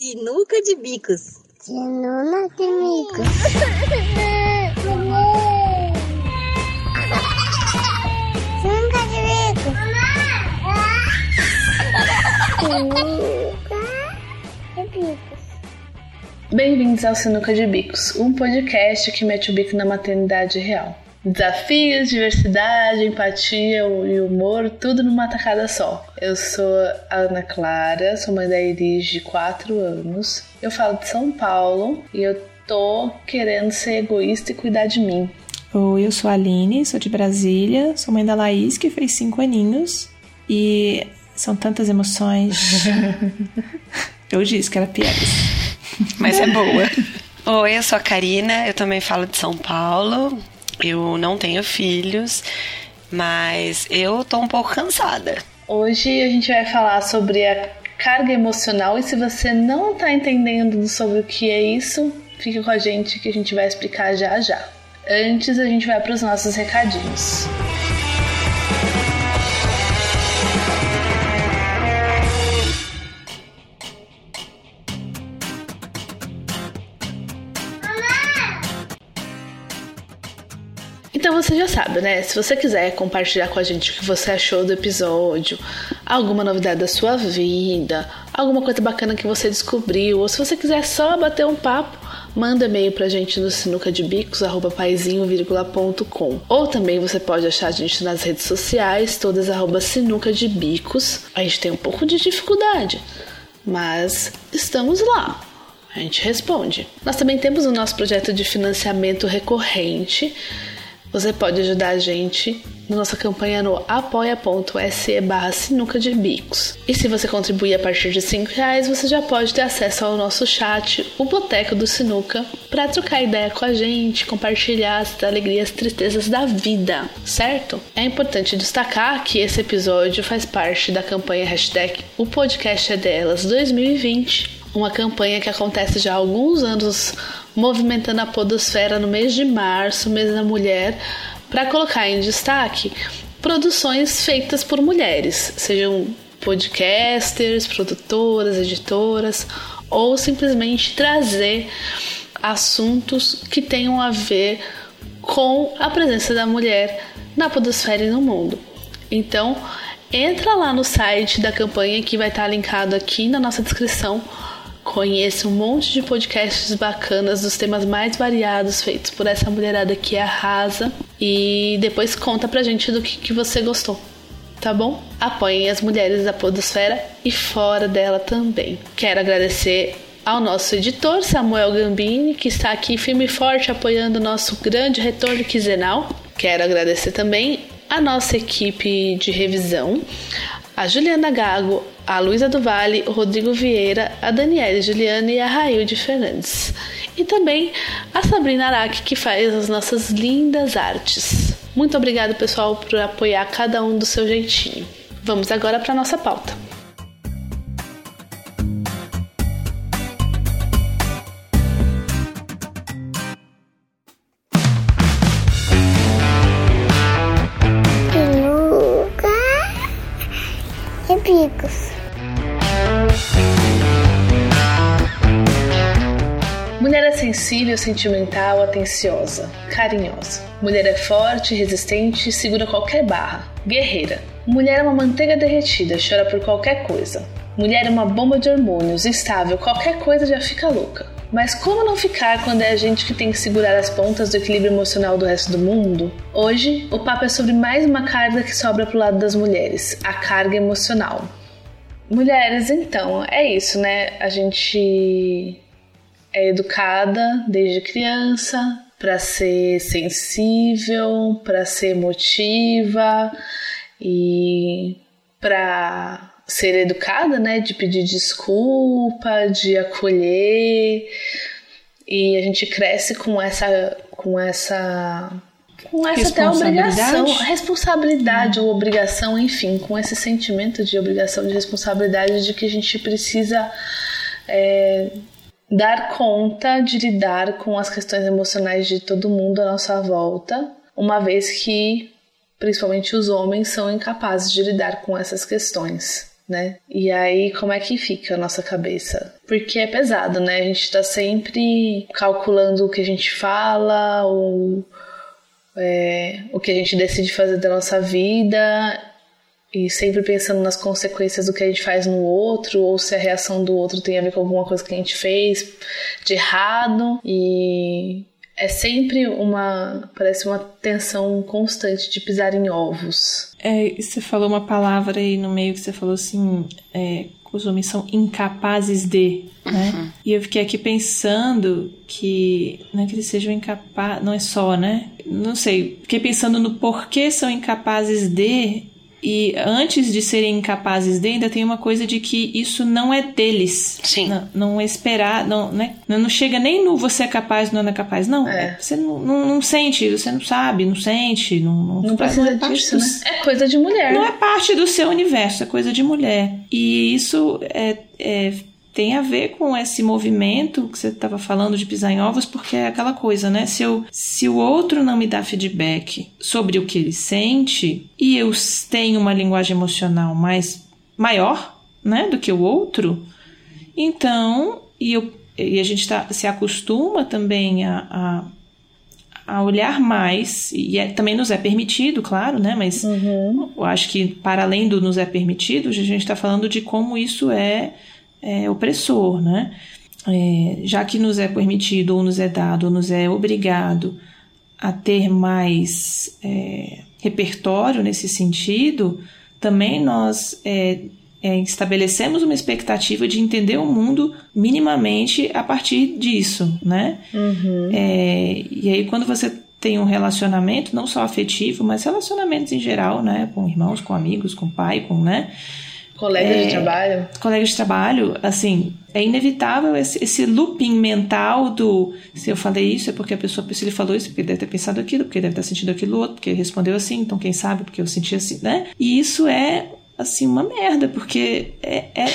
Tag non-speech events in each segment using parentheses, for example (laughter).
Sinuca de bicos. Sinuca de bicos. Sinuca de bicos. Sinuca de bicos. Bem-vindos ao Sinuca de Bicos, um podcast que mete o bico na maternidade real. Desafios, diversidade, empatia e humor, tudo numa tacada só. Eu sou a Ana Clara, sou mãe da Iris de 4 anos. Eu falo de São Paulo e eu tô querendo ser egoísta e cuidar de mim. Oi, eu sou a Aline, sou de Brasília, sou mãe da Laís, que fez 5 aninhos. E são tantas emoções. (laughs) eu disse que era piadas, mas é boa. Oi, eu sou a Karina, eu também falo de São Paulo. Eu não tenho filhos, mas eu tô um pouco cansada. Hoje a gente vai falar sobre a carga emocional e se você não tá entendendo sobre o que é isso, fique com a gente que a gente vai explicar já já. Antes a gente vai para os nossos recadinhos. Então você já sabe, né? Se você quiser compartilhar com a gente o que você achou do episódio, alguma novidade da sua vida, alguma coisa bacana que você descobriu, ou se você quiser só bater um papo, manda e-mail pra gente no sinucadebicos@paizinho.com. Ou também você pode achar a gente nas redes sociais, todas arroba bicos. A gente tem um pouco de dificuldade, mas estamos lá. A gente responde. Nós também temos o nosso projeto de financiamento recorrente você pode ajudar a gente na nossa campanha no apoia.se barra sinuca de bicos. E se você contribuir a partir de 5 reais, você já pode ter acesso ao nosso chat, o Boteco do Sinuca, para trocar ideia com a gente, compartilhar as alegrias e tristezas da vida, certo? É importante destacar que esse episódio faz parte da campanha hashtag O Podcast é Delas 2020, uma campanha que acontece já há alguns anos movimentando a podosfera no mês de março, mês da mulher, para colocar em destaque produções feitas por mulheres, sejam podcasters, produtoras, editoras, ou simplesmente trazer assuntos que tenham a ver com a presença da mulher na podosfera e no mundo. Então, entra lá no site da campanha que vai estar linkado aqui na nossa descrição Conheça um monte de podcasts bacanas dos temas mais variados feitos por essa mulherada que arrasa e depois conta pra gente do que, que você gostou. Tá bom? Apoiem as mulheres da Podosfera e fora dela também. Quero agradecer ao nosso editor Samuel Gambini, que está aqui firme e forte apoiando o nosso grande retorno quinzenal. Quero agradecer também a nossa equipe de revisão, a Juliana Gago, a Luísa do Vale, o Rodrigo Vieira, a Daniela Juliana e a Railde Fernandes. E também a Sabrina Araque, que faz as nossas lindas artes. Muito obrigado, pessoal, por apoiar cada um do seu jeitinho. Vamos agora para nossa pauta. Sensível, sentimental, atenciosa, carinhosa. Mulher é forte, resistente, segura qualquer barra. Guerreira. Mulher é uma manteiga derretida, chora por qualquer coisa. Mulher é uma bomba de hormônios, instável, qualquer coisa já fica louca. Mas como não ficar quando é a gente que tem que segurar as pontas do equilíbrio emocional do resto do mundo? Hoje, o papo é sobre mais uma carga que sobra pro lado das mulheres, a carga emocional. Mulheres, então, é isso, né? A gente é educada desde criança para ser sensível, para ser emotiva e para ser educada, né, de pedir desculpa, de acolher. E a gente cresce com essa com essa com essa até obrigação, responsabilidade ou obrigação, enfim, com esse sentimento de obrigação, de responsabilidade de que a gente precisa é, dar conta de lidar com as questões emocionais de todo mundo à nossa volta, uma vez que principalmente os homens são incapazes de lidar com essas questões. né? E aí, como é que fica a nossa cabeça? Porque é pesado, né? A gente tá sempre calculando o que a gente fala, ou é, o que a gente decide fazer da nossa vida, e sempre pensando nas consequências do que a gente faz no outro, ou se a reação do outro tem a ver com alguma coisa que a gente fez de errado. E é sempre uma. parece uma tensão constante de pisar em ovos. É, você falou uma palavra aí no meio que você falou assim. É, os homens são incapazes de, né? Uhum. E eu fiquei aqui pensando que não é que eles sejam incapazes, não é só, né? Não sei. Fiquei pensando no porquê são incapazes de e antes de serem incapazes de, ainda tem uma coisa de que isso não é deles. Sim. Não, não esperar, não, né? não chega nem no você é capaz, não é capaz. Não, é. você não, não, não, sente, você não sabe, não sente. Não, não, não precisa é disso, do, né? É coisa de mulher. Não é parte do seu universo, é coisa de mulher. E isso é, é tem a ver com esse movimento que você estava falando de pisar em ovos, porque é aquela coisa, né? Se, eu, se o outro não me dá feedback sobre o que ele sente e eu tenho uma linguagem emocional mais maior, né, do que o outro, então e, eu, e a gente tá, se acostuma também a, a a olhar mais, e é, também nos é permitido, claro, né? Mas uhum. eu acho que para além do nos é permitido, a gente está falando de como isso é é, opressor, né? É, já que nos é permitido, ou nos é dado, ou nos é obrigado a ter mais é, repertório nesse sentido, também nós é, é, estabelecemos uma expectativa de entender o mundo minimamente a partir disso, né? Uhum. É, e aí quando você tem um relacionamento, não só afetivo, mas relacionamentos em geral, né? Com irmãos, com amigos, com pai, com, né? Colegas é, de trabalho? Colegas de trabalho, assim, é inevitável esse, esse, looping mental do se eu falei isso é porque a pessoa, se ele falou isso, porque deve ter pensado aquilo, porque deve estar sentindo aquilo outro, porque respondeu assim, então quem sabe, porque eu senti assim, né? E isso é, assim, uma merda, porque é, é,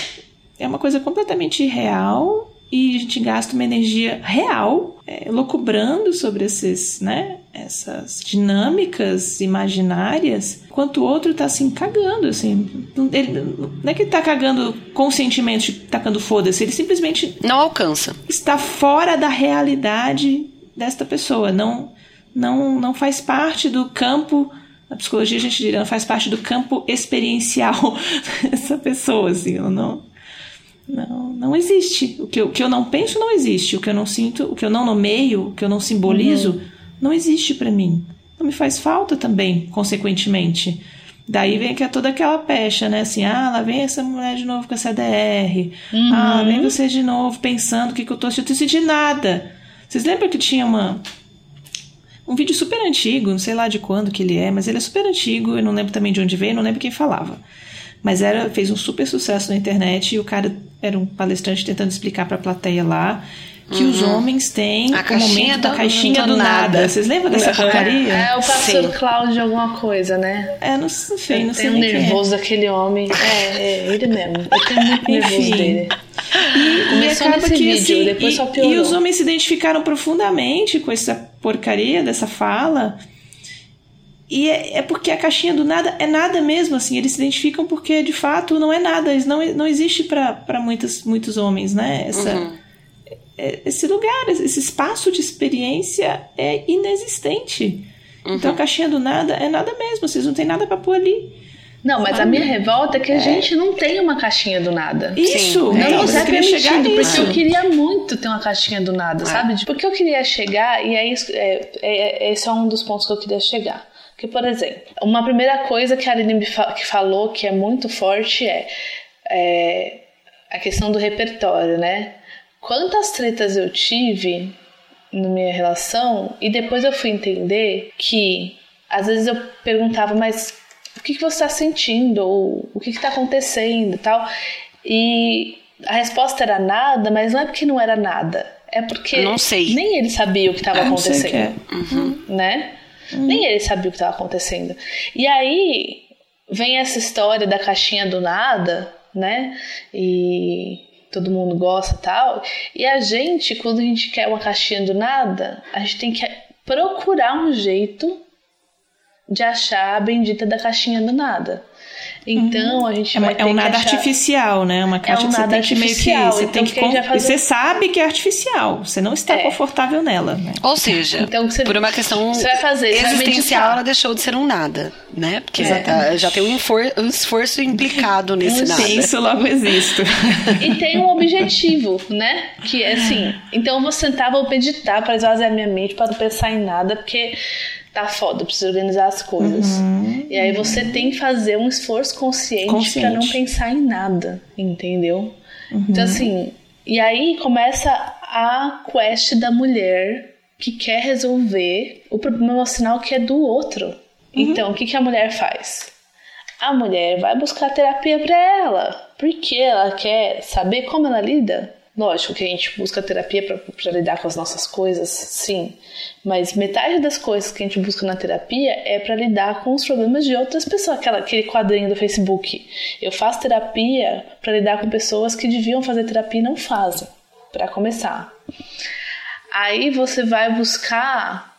é uma coisa completamente real e a gente gasta uma energia real é, locubrando sobre esses, né, essas dinâmicas imaginárias, enquanto o outro tá assim cagando, assim. Ele, não é que ele tá cagando com sentimento, tacando foda-se, ele simplesmente não alcança. Está fora da realidade desta pessoa, não não não faz parte do campo na psicologia a gente diria, não faz parte do campo experiencial (laughs) dessa pessoa, assim, não não, não existe. O que, eu, o que eu não penso não existe. O que eu não sinto, o que eu não nomeio, o que eu não simbolizo, uhum. Não existe para mim. Não me faz falta também, consequentemente. Daí vem que é toda aquela pecha, né? Assim, ah, lá vem essa mulher de novo com essa DR. Uhum. Ah, vem você de novo pensando o que, que eu tô assistindo. Senti nada. Vocês lembram que tinha uma. Um vídeo super antigo, não sei lá de quando que ele é, mas ele é super antigo, eu não lembro também de onde veio, não lembro quem falava. Mas era fez um super sucesso na internet e o cara era um palestrante tentando explicar para a plateia lá que uhum. os homens têm a o momento da caixinha do, do nada. nada. Vocês lembram dessa porcaria? É, é o pastor Cláudio alguma coisa, né? É, não sei, não sei. Tem um é. nervoso é. daquele homem. É, é, ele mesmo. Eu tenho muito (laughs) nervoso dele. E, Começou e acaba que vídeo, assim, depois e, só piorou. E os homens se identificaram profundamente com essa porcaria dessa fala. E é, é, porque a caixinha do nada é nada mesmo, assim. Eles se identificam porque, de fato, não é nada. Eles não, não existe para muitos, muitos homens, né? Essa, uhum. É, esse lugar, esse espaço de experiência é inexistente. Uhum. Então, a caixinha do nada é nada mesmo. Vocês não têm nada para pôr ali. Não, mas a minha revolta é que a é. gente não tem uma caixinha do nada. Isso, Sim, não nos é permitido, porque eu queria muito ter uma caixinha do nada, é. sabe? Porque eu queria chegar, e é isso, é, é, esse é um dos pontos que eu queria chegar. Que, por exemplo, uma primeira coisa que a Aline me fa que falou que é muito forte é, é a questão do repertório, né? Quantas tretas eu tive na minha relação e depois eu fui entender que às vezes eu perguntava, mas o que, que você está sentindo? Ou o que está acontecendo tal? E a resposta era nada, mas não é porque não era nada. É porque não sei. nem ele sabia o que estava acontecendo. Que é. uhum. Né? Hum. Nem ele sabia o que estava acontecendo. E aí vem essa história da caixinha do nada, né? E todo mundo gosta tal. E a gente, quando a gente quer uma caixinha do nada, a gente tem que procurar um jeito de achar a bendita da caixinha do nada. Então a gente É, vai uma- ter é um que nada achar- artificial, né? Uma caixa um que você tem que meio que. artificial, Você então tem que quem já con- faz- e você sabe que é artificial. Você não está É. confortável nela, né? Ou seja, Então, você- por uma questão você vai fazer, existencial, ela deixou de ser um nada, né? Porque Exatamente. ah, já tem um, enfor- um esforço implicado nesse nada. Penso, logo existo. E tem um objetivo, né? Que é assim. Então eu vou sentar, vou meditar para esvaziar minha mente, para não pensar em nada, porque tá foda, eu preciso organizar as coisas. E aí você tem que fazer um esforço consciente, Consciente. para não pensar em nada, entendeu? Então assim, e aí começa a quest da mulher que quer resolver o problema emocional que é do outro. Então, o que, que a mulher faz? A mulher vai buscar terapia pra ela, porque ela quer saber como ela lida. Lógico que a gente busca terapia pra lidar com as nossas coisas, sim. Mas metade das coisas que a gente busca na terapia é pra lidar com os problemas de outras pessoas. Aquela, aquele quadrinho do Facebook. Eu faço terapia pra lidar com pessoas que deviam fazer terapia e não fazem. Pra começar. Aí você vai buscar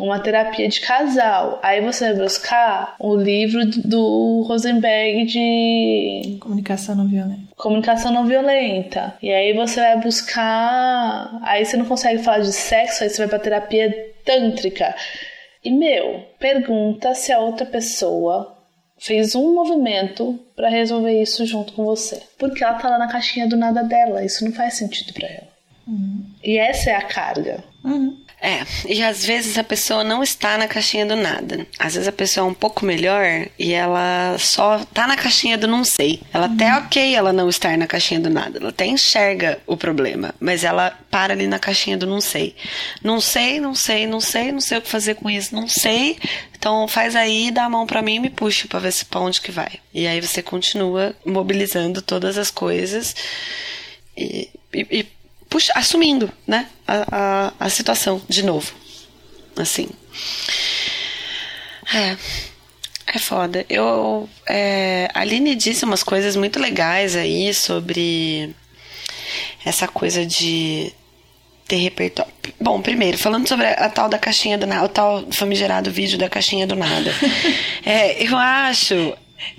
uma terapia de casal. Aí você vai buscar o livro do Rosenberg de Comunicação não violenta. comunicação não violenta. E aí você vai buscar. Aí você não consegue falar de sexo, aí você vai pra terapia tântrica. E meu, pergunta se a outra pessoa fez um movimento pra resolver isso junto com você. Porque ela tá lá na caixinha do nada dela. Isso não faz sentido pra ela. E essa é a carga. É, e às vezes a pessoa não está na caixinha do nada. Às vezes a pessoa é um pouco melhor e ela só tá na caixinha do não sei. Ela até ok ela não estar na caixinha do nada. Ela até enxerga o problema, mas ela para ali na caixinha do não sei. Não sei, não sei, não sei, não sei o que fazer com isso, não sei. Então faz aí, dá a mão pra mim e me puxa pra ver se pra onde que vai. E aí você continua mobilizando todas as coisas e, e- e puxa, assumindo, né, a, a, a situação de novo. Assim. É. É foda. Eu. É, a Aline disse umas coisas muito legais aí sobre essa coisa de ter repertório. Bom, primeiro, falando sobre a, a tal da caixinha do nada, o tal famigerado vídeo da caixinha do nada. (laughs) é, eu acho.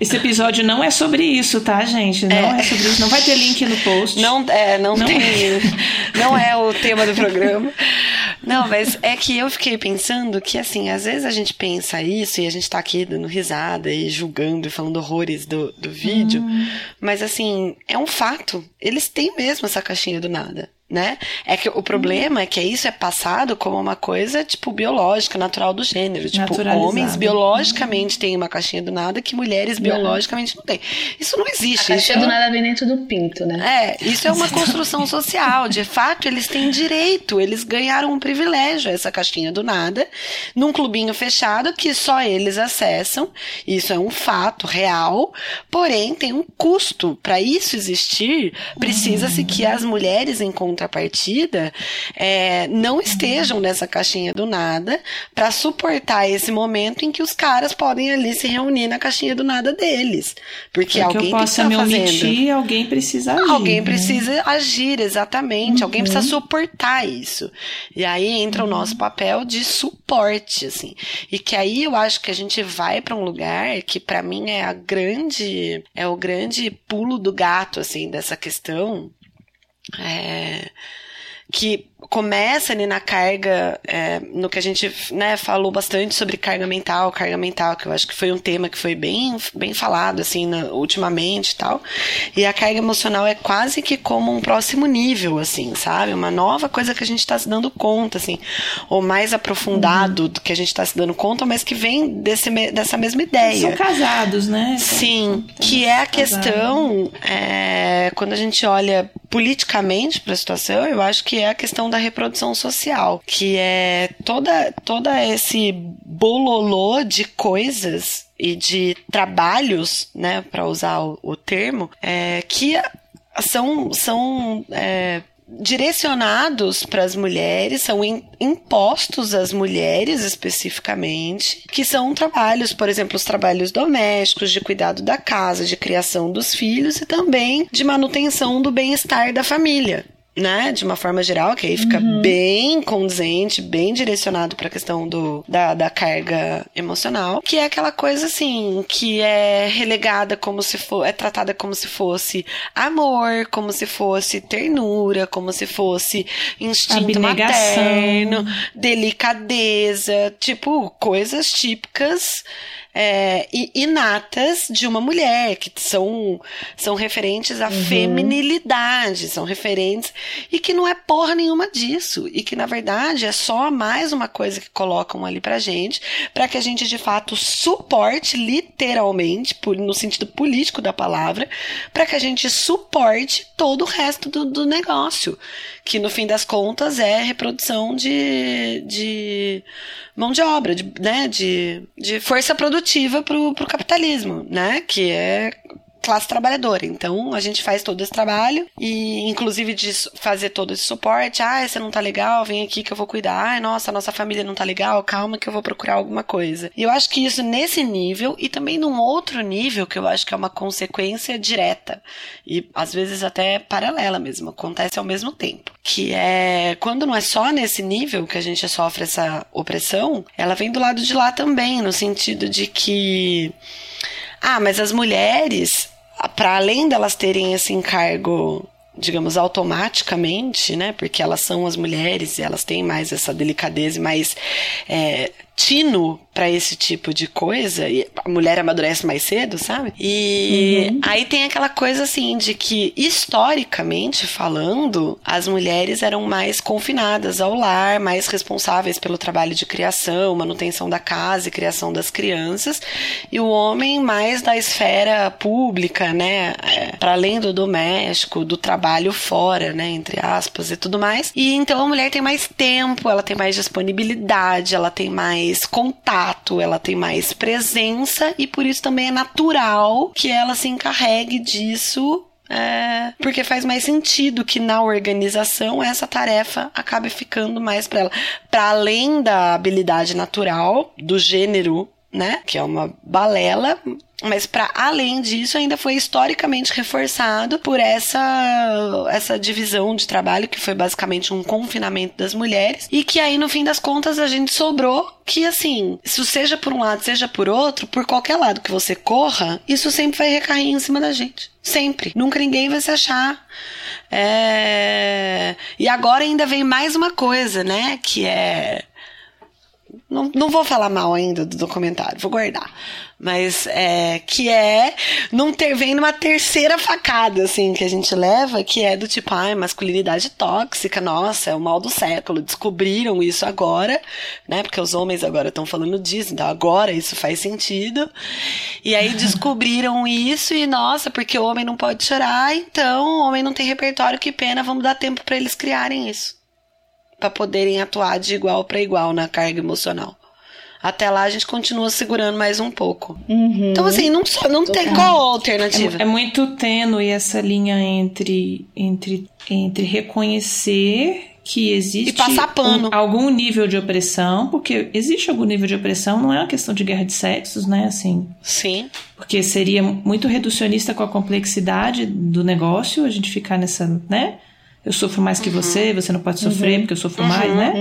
Esse episódio não é sobre isso, tá, gente? Não é, sobre isso. Não vai ter link no post. Não, é, não, Não tem. é. (laughs) Não é o tema do programa. (laughs) Não, mas é que eu fiquei pensando que, assim, às vezes a gente pensa isso e a gente tá aqui dando risada e julgando e falando horrores do, do vídeo. Mas, assim, é um fato. Eles têm mesmo essa caixinha do nada. Né? É que o problema é que isso é passado como uma coisa, tipo, biológica, natural do gênero. Tipo, homens biologicamente têm uma caixinha do nada que mulheres biologicamente não têm. Isso não A existe. caixinha isso do é- nada vem dentro do pinto, né? é, isso é uma construção social. De fato, eles têm direito, eles ganharam um privilégio, essa caixinha do nada, num clubinho fechado que só eles acessam. Isso é um fato real, porém tem um custo. Para isso existir, precisa-se que as mulheres, em contrapartida, é, não estejam nessa caixinha do nada para suportar esse momento em que os caras podem ali se reunir na caixinha do nada deles. Porque que alguém eu que possa estar me fazendo. omitir, alguém precisa agir. Alguém né? precisa agir, exatamente. Alguém Uhum. precisa suportar isso. E aí entra o nosso papel de suporte, assim. E que aí eu acho que a gente vai para um lugar que para mim é a grande, é o grande pulo do gato, assim, dessa questão. É, que começa ali na carga, é, no que a gente né, falou bastante sobre carga mental, carga mental, que eu acho que foi um tema que foi bem, bem falado assim na- ultimamente e tal. E a carga emocional é quase que como um próximo nível, assim, sabe? Uma nova coisa que a gente está se dando conta, assim, ou mais aprofundado do que a gente está se dando conta, mas que vem desse, dessa mesma ideia. São casados, né? Sim, Tem que é a casado. questão, é, quando a gente olha politicamente para a situação, eu acho que é a questão da reprodução social, que é toda, toda esse bololô de coisas e de trabalhos, né, para usar o, o termo, é, que são, são é, direcionados para as mulheres, são im- impostos às mulheres especificamente, que são trabalhos, por exemplo, os trabalhos domésticos, de cuidado da casa, de criação dos filhos e também de manutenção do bem-estar da família. Né, de uma forma geral, que aí fica bem condizente, bem direcionado para a questão do, da, da carga emocional, que é aquela coisa assim, que é relegada como se for, é tratada como se fosse amor, como se fosse ternura, como se fosse instinto Abnegação. materno, delicadeza, tipo, coisas típicas é, inatas de uma mulher, que são, são referentes à feminilidade, são referentes, e que não é porra nenhuma disso, e que na verdade é só mais uma coisa que colocam ali pra gente, para que a gente de fato suporte, literalmente, por- no sentido político da palavra, para que a gente suporte todo o resto do, do negócio, que no fim das contas é reprodução de, de mão de obra, de, né, de, de força produtiva pro, pro capitalismo, né, que é classe trabalhadora. Então, a gente faz todo esse trabalho e, inclusive, de fazer todo esse suporte. Ah, você não tá legal, vem aqui que eu vou cuidar. Ai, nossa, nossa família não tá legal, calma que eu vou procurar alguma coisa. E eu acho que isso nesse nível e também num outro nível que eu acho que é uma consequência direta e às vezes até paralela mesmo, acontece ao mesmo tempo. Que é quando não é só nesse nível que a gente sofre essa opressão, ela vem do lado de lá também, no sentido de que ah, mas as mulheres, para além delas terem esse encargo, digamos, automaticamente, né? Porque elas são as mulheres e elas têm mais essa delicadeza e mais é, tino para esse tipo de coisa. E a mulher amadurece mais cedo, sabe? E aí tem aquela coisa assim de que, historicamente falando, as mulheres eram mais confinadas ao lar, mais responsáveis pelo trabalho de criação, manutenção da casa e criação das crianças, e o homem mais da esfera pública, né? para além do doméstico, do trabalho fora, né? Entre aspas e tudo mais. E então a mulher tem mais tempo, ela tem mais disponibilidade, ela tem mais contato, ela tem mais presença, e por isso também é natural que ela se encarregue disso é, porque faz mais sentido que na organização essa tarefa acabe ficando mais para ela. Para além da habilidade natural, do gênero, né? Que é uma balela. Mas para além disso, ainda foi historicamente reforçado por essa, essa divisão de trabalho, que foi basicamente um confinamento das mulheres, e que aí, no fim das contas, a gente sobrou que, assim, isso seja por um lado, seja por outro, por qualquer lado que você corra, isso sempre vai recair em cima da gente. Sempre. Nunca ninguém vai se achar. É... E agora ainda vem mais uma coisa, né? Que é. Não, não vou falar mal ainda do documentário, vou guardar. Mas é que é não ter vem numa terceira facada, assim, que a gente leva, que é do tipo, ai, masculinidade tóxica, nossa, é o mal do século. Descobriram isso agora, né? Porque os homens agora estão falando disso, então agora isso faz sentido. E aí (laughs) descobriram isso e, nossa, porque o homem não pode chorar, então o homem não tem repertório, que pena, vamos dar tempo para eles criarem isso para poderem atuar de igual para igual na carga emocional. Até lá a gente continua segurando mais um pouco. Então, assim, não, só- não tem qual a alternativa. É muito tênue essa linha entre, entre, entre reconhecer que existe E passar pano. um- algum nível de opressão, porque existe algum nível de opressão, não é uma questão de guerra de sexos, né? Assim, Sim. porque seria muito reducionista com a complexidade do negócio, a gente ficar nessa, né? Eu sofro mais que você, você não pode sofrer porque eu sofro mais, né?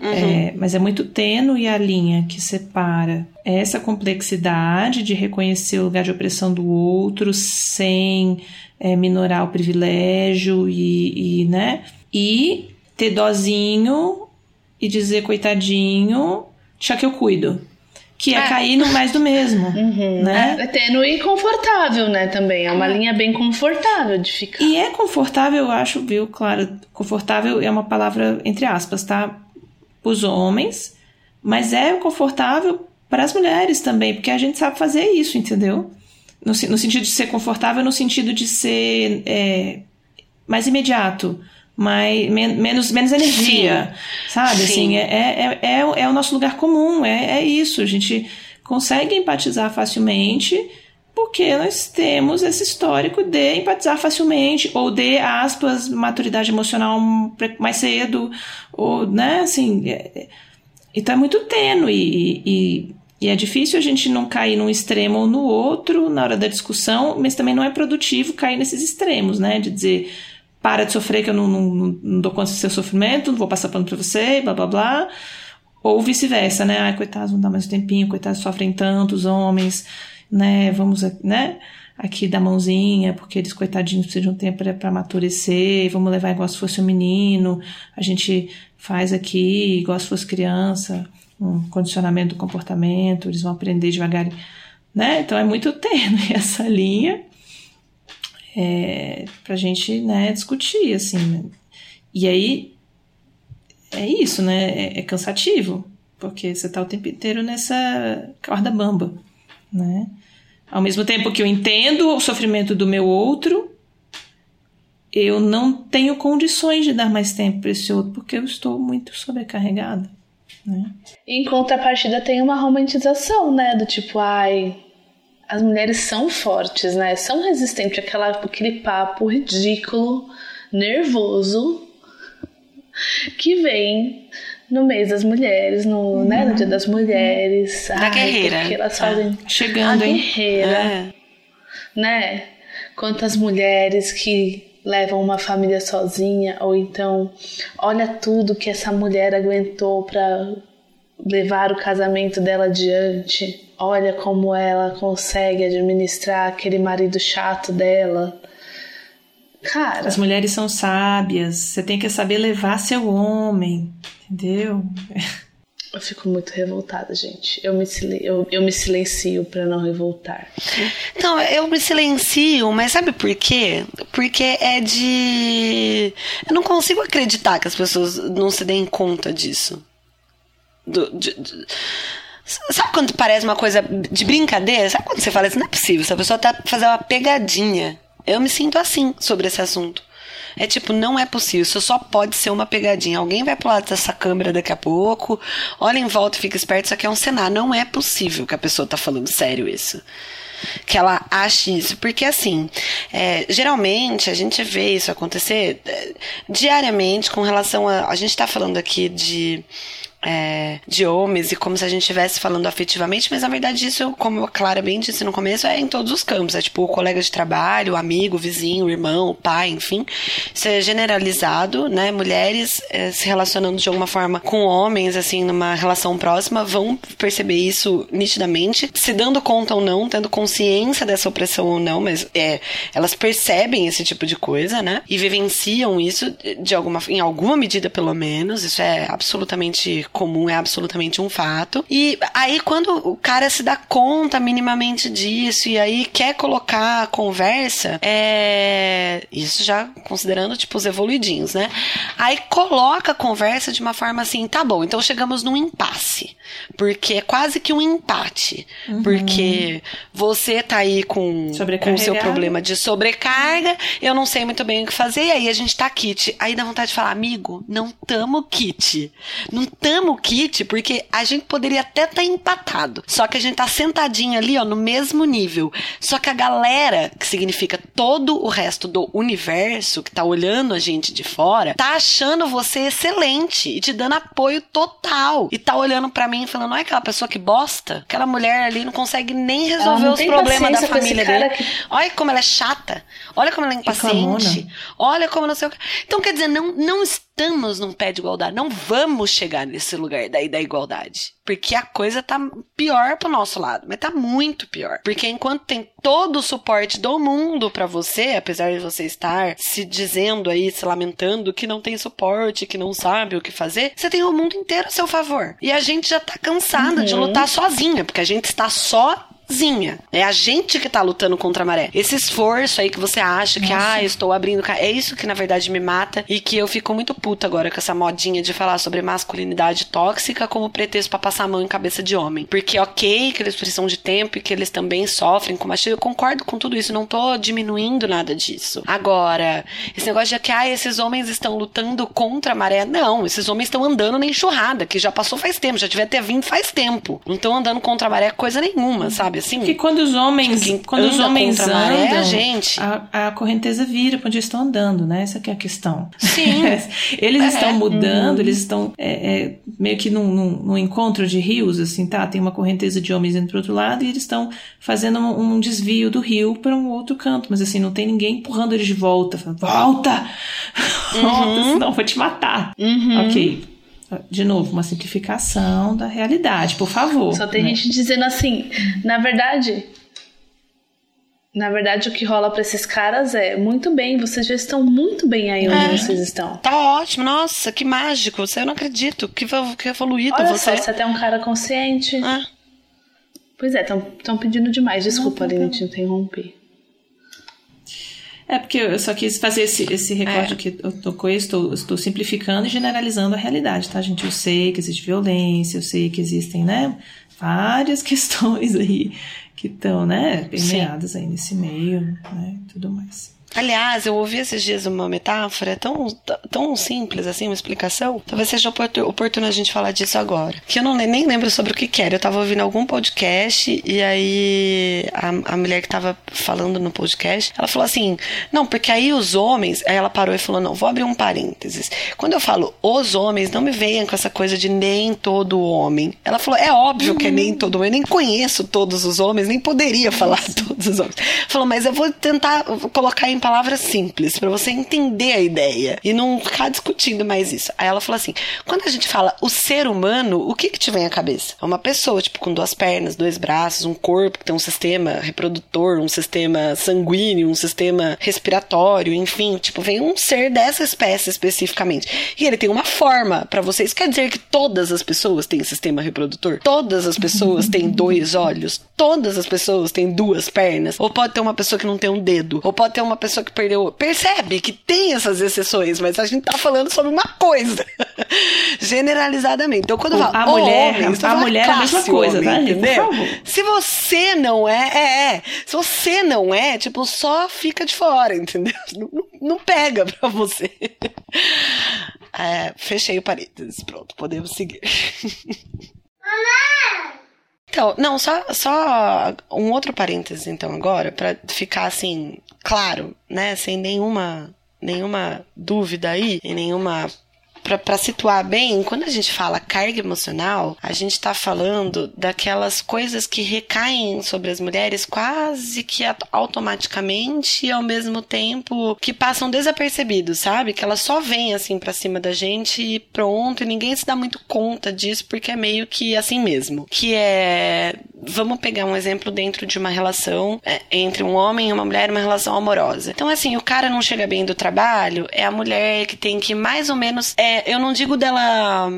É, mas é muito tênue a linha que separa essa complexidade de reconhecer o lugar de opressão do outro sem é, minorar o privilégio e, e, né? E ter dozinho e dizer coitadinho, deixa que eu cuido. Que é, É. cair no mais do mesmo, (laughs) né? É tênue e confortável, né, também. É uma linha bem confortável de ficar. E é confortável, eu acho, viu, Clara? Confortável é uma palavra entre aspas, tá? Os homens, mas é confortável para as mulheres também, porque a gente sabe fazer isso, entendeu? No, no sentido de ser confortável, no sentido de ser é, mais imediato, mais, men- menos, menos energia, sabe? Sim. Assim, é, é, é, é, é o nosso lugar comum, é, é isso. A gente consegue empatizar facilmente porque nós temos esse histórico de empatizar facilmente, ou de, aspas, maturidade emocional mais cedo, ou, né, assim, é- é- então é muito tênue e, e, e é difícil a gente não cair num extremo ou no outro na hora da discussão, mas também não é produtivo cair nesses extremos, né, de dizer, para de sofrer que eu não, não, não dou conta do seu sofrimento, não vou passar pano pra você, blá blá blá. Ou vice-versa, né? Ai, coitados, não dá mais um tempinho, coitados sofrem tantos homens, né? Vamos, né? Aqui dar mãozinha, porque eles, coitadinhos, precisam de um tempo para amadurecer, vamos levar igual se fosse um menino, a gente faz aqui igual se fosse criança, um condicionamento do comportamento, eles vão aprender devagar, né? Então é muito tênue (laughs) essa linha é, pra gente, né, discutir, assim. E aí, é isso, né? É, é cansativo, porque você tá o tempo inteiro nessa corda bamba, né? Ao mesmo tempo que eu entendo o sofrimento do meu outro, eu não tenho condições de dar mais tempo para esse outro, porque eu estou muito sobrecarregada. Né? Em contrapartida, tem uma romantização, né? Do tipo, ai, as mulheres são fortes, né? São resistentes àquela, àquele papo ridículo, nervoso, que vem no mês das mulheres, no, né, no dia das mulheres. Da ai, guerreira. porque elas fazem Ah, chegando, a hein? guerreira, É. né? Quantas mulheres que levam uma família sozinha, ou então, olha tudo que essa mulher aguentou para levar o casamento dela adiante. Olha como ela consegue administrar aquele marido chato dela. Cara, As mulheres são sábias, você tem que saber levar seu homem, entendeu? eu fico muito revoltada, gente. Eu me, eu, eu me silencio para não revoltar. Então, eu me silencio, mas sabe por quê? Porque é de. Eu não consigo acreditar que as pessoas não se deem conta disso. Do- de- de- Sabe quando parece uma coisa de brincadeira? Sabe quando você fala assim, não é possível, essa pessoa tá fazendo uma pegadinha. Eu me sinto assim sobre esse assunto. É tipo, não é possível, isso só pode ser uma pegadinha. Alguém vai pular dessa câmera daqui a pouco, olha em volta e fica esperto, isso aqui é um cenário. Não é possível que a pessoa tá falando sério isso que ela ache isso. Porque, assim, é, geralmente a gente vê isso acontecer é, diariamente com relação a. A gente está falando aqui de. É, de homens e como se a gente estivesse falando afetivamente, mas na verdade isso, como a Clara bem disse no começo, é em todos os campos. É tipo o colega de trabalho, o amigo, o vizinho, o irmão, o pai, enfim. Isso é generalizado, né? Mulheres é, se relacionando de alguma forma com homens, assim, numa relação próxima, vão perceber isso nitidamente, se dando conta ou não, tendo consciência dessa opressão ou não, mas é, elas percebem esse tipo de coisa, né? E vivenciam isso de alguma, em alguma medida, pelo menos. Isso é absolutamente comum, é absolutamente um fato. E aí, quando o cara se dá conta minimamente disso e aí quer colocar a conversa, é. Isso já considerando, tipo, os evoluidinhos, né? Aí coloca a conversa de uma forma assim, tá bom, então chegamos num impasse. Porque é quase que um empate. Porque você tá aí com, o seu problema de sobrecarga, eu não sei muito bem o que fazer, e aí a gente tá kit. Aí dá vontade de falar, amigo, não tamo kit. Não tamo kit porque a gente poderia até estar empatado. Só que a gente tá sentadinho ali, ó, no mesmo nível. Só que a galera, que significa todo o resto do universo, que tá olhando a gente de fora, tá achando você excelente e te dando apoio total. E tá olhando pra mim e falando, olha aquela pessoa que bosta. Aquela mulher ali não consegue nem resolver os problemas da família dele. que- Olha como ela é chata. Olha como ela é impaciente. Olha como não sei o que. Então, quer dizer, não, não estamos num pé de igualdade. Não vamos chegar nesse lugar daí da igualdade. Porque a coisa tá pior pro nosso lado. Mas tá muito pior. Porque enquanto tem todo o suporte do mundo pra você, apesar de você estar se dizendo aí, se lamentando que não tem suporte, que não sabe o que fazer, você tem o mundo inteiro a seu favor. E a gente já tá cansada de lutar sozinha, porque a gente está só Zinha. É a gente que tá lutando contra a maré. Esse esforço aí que você acha que, ah, eu estou abrindo. É isso que na verdade me mata e que eu fico muito puta agora com essa modinha de falar sobre masculinidade tóxica como pretexto pra passar a mão em cabeça de homem. Porque, ok, que eles precisam de tempo e que eles também sofrem com machismo. Eu concordo com tudo isso, não tô diminuindo nada disso. Agora, esse negócio de que, ah, esses homens estão lutando contra a maré. Não, esses homens estão andando na enxurrada, que já passou faz tempo, já devia ter vindo faz tempo. Não estão andando contra a maré coisa nenhuma, sabe? Sabe? Assim. Porque quando os homens, Quem quando os homens andam, maré a gente. a, a correnteza vira para onde eles estão andando, né? Essa que é a questão. Sim. (laughs) eles É. estão mudando, eles estão é, é, meio que num, num, num encontro de rios, assim, tá? Tem uma correnteza de homens indo pro outro lado e eles estão fazendo um, um desvio do rio para um outro canto, mas assim, não tem ninguém empurrando eles de volta. Falando, volta! (laughs) Volta, Uhum. senão eu vou te matar. Ok. De novo, uma simplificação da realidade, por favor. Só tem né? gente dizendo assim, na verdade. Na verdade, o que rola pra esses caras é muito bem, vocês já estão muito bem aí onde É. vocês estão. Tá ótimo, nossa, que mágico. Você eu não acredito. Que, que evoluído Olha você. só, você é até um cara consciente. Ah, Pois é, estão pedindo demais. Desculpa, Aline, te interromper. É porque eu só quis fazer esse, esse recorte É. que eu eu estou, estou simplificando e generalizando a realidade, tá, gente? Eu sei que existe violência, eu sei que existem, né, várias (laughs) questões aí que estão, né, permeadas aí nesse meio, né, e tudo mais. Aliás, eu ouvi esses dias uma metáfora tão, tão simples assim, uma explicação. Talvez seja oportu- oportuno a gente falar disso agora. Que eu não nem lembro sobre o que que era. Eu tava ouvindo algum podcast e aí a, a mulher que tava falando no podcast, ela falou assim: Não, porque aí os homens. Aí ela parou e falou: Não, vou abrir um parênteses. Quando eu falo os homens, não me venham com essa coisa de nem todo homem. Ela falou: É óbvio que é nem todo homem. Eu nem conheço todos os homens, nem poderia falar todos os homens. Falou, mas eu vou tentar colocar em palavras simples pra você entender a ideia e não ficar discutindo mais isso. Aí ela falou assim: quando a gente fala o ser humano, o que que te vem à cabeça? É uma pessoa, tipo, com duas pernas, dois braços, um corpo que tem um sistema reprodutor, um sistema sanguíneo, um sistema respiratório, enfim, tipo, vem um ser dessa espécie especificamente. E ele tem uma forma pra você. Isso quer dizer que todas as pessoas têm sistema reprodutor? Todas as pessoas têm (laughs) dois olhos? Todas as pessoas têm duas pernas? Ou pode ter uma pessoa que não tem um dedo? Ou pode ter uma pessoa que perdeu. Percebe que tem essas exceções, mas a gente tá falando sobre uma coisa. (laughs) Generalizadamente. Então, quando eu falo A "Ô, mulher- homem, tô a falando mulher é a mesma coisa, homem, tá, Entendeu? Se você não é, é, é. Se você não é, tipo, só fica de fora, entendeu? (laughs) Não, não- pega pra você. (laughs) É, fechei o parênteses. Pronto, podemos seguir. Então, não, só, só um outro parênteses, então, agora, pra ficar assim, claro, né? Sem nenhuma, nenhuma dúvida aí, e nenhuma. Pra situar bem, quando a gente fala carga emocional, a gente tá falando daquelas coisas que recaem sobre as mulheres quase que at- automaticamente e ao mesmo tempo que passam desapercebidos, sabe? Que elas só vêm assim pra cima da gente e pronto, e ninguém se dá muito conta disso porque é meio que assim mesmo. Que é. Vamos pegar um exemplo dentro de uma relação é, entre um homem e uma mulher, uma relação amorosa. Então, assim, o cara não chega bem do trabalho, é a mulher que tem que mais ou menos. É, eu não digo dela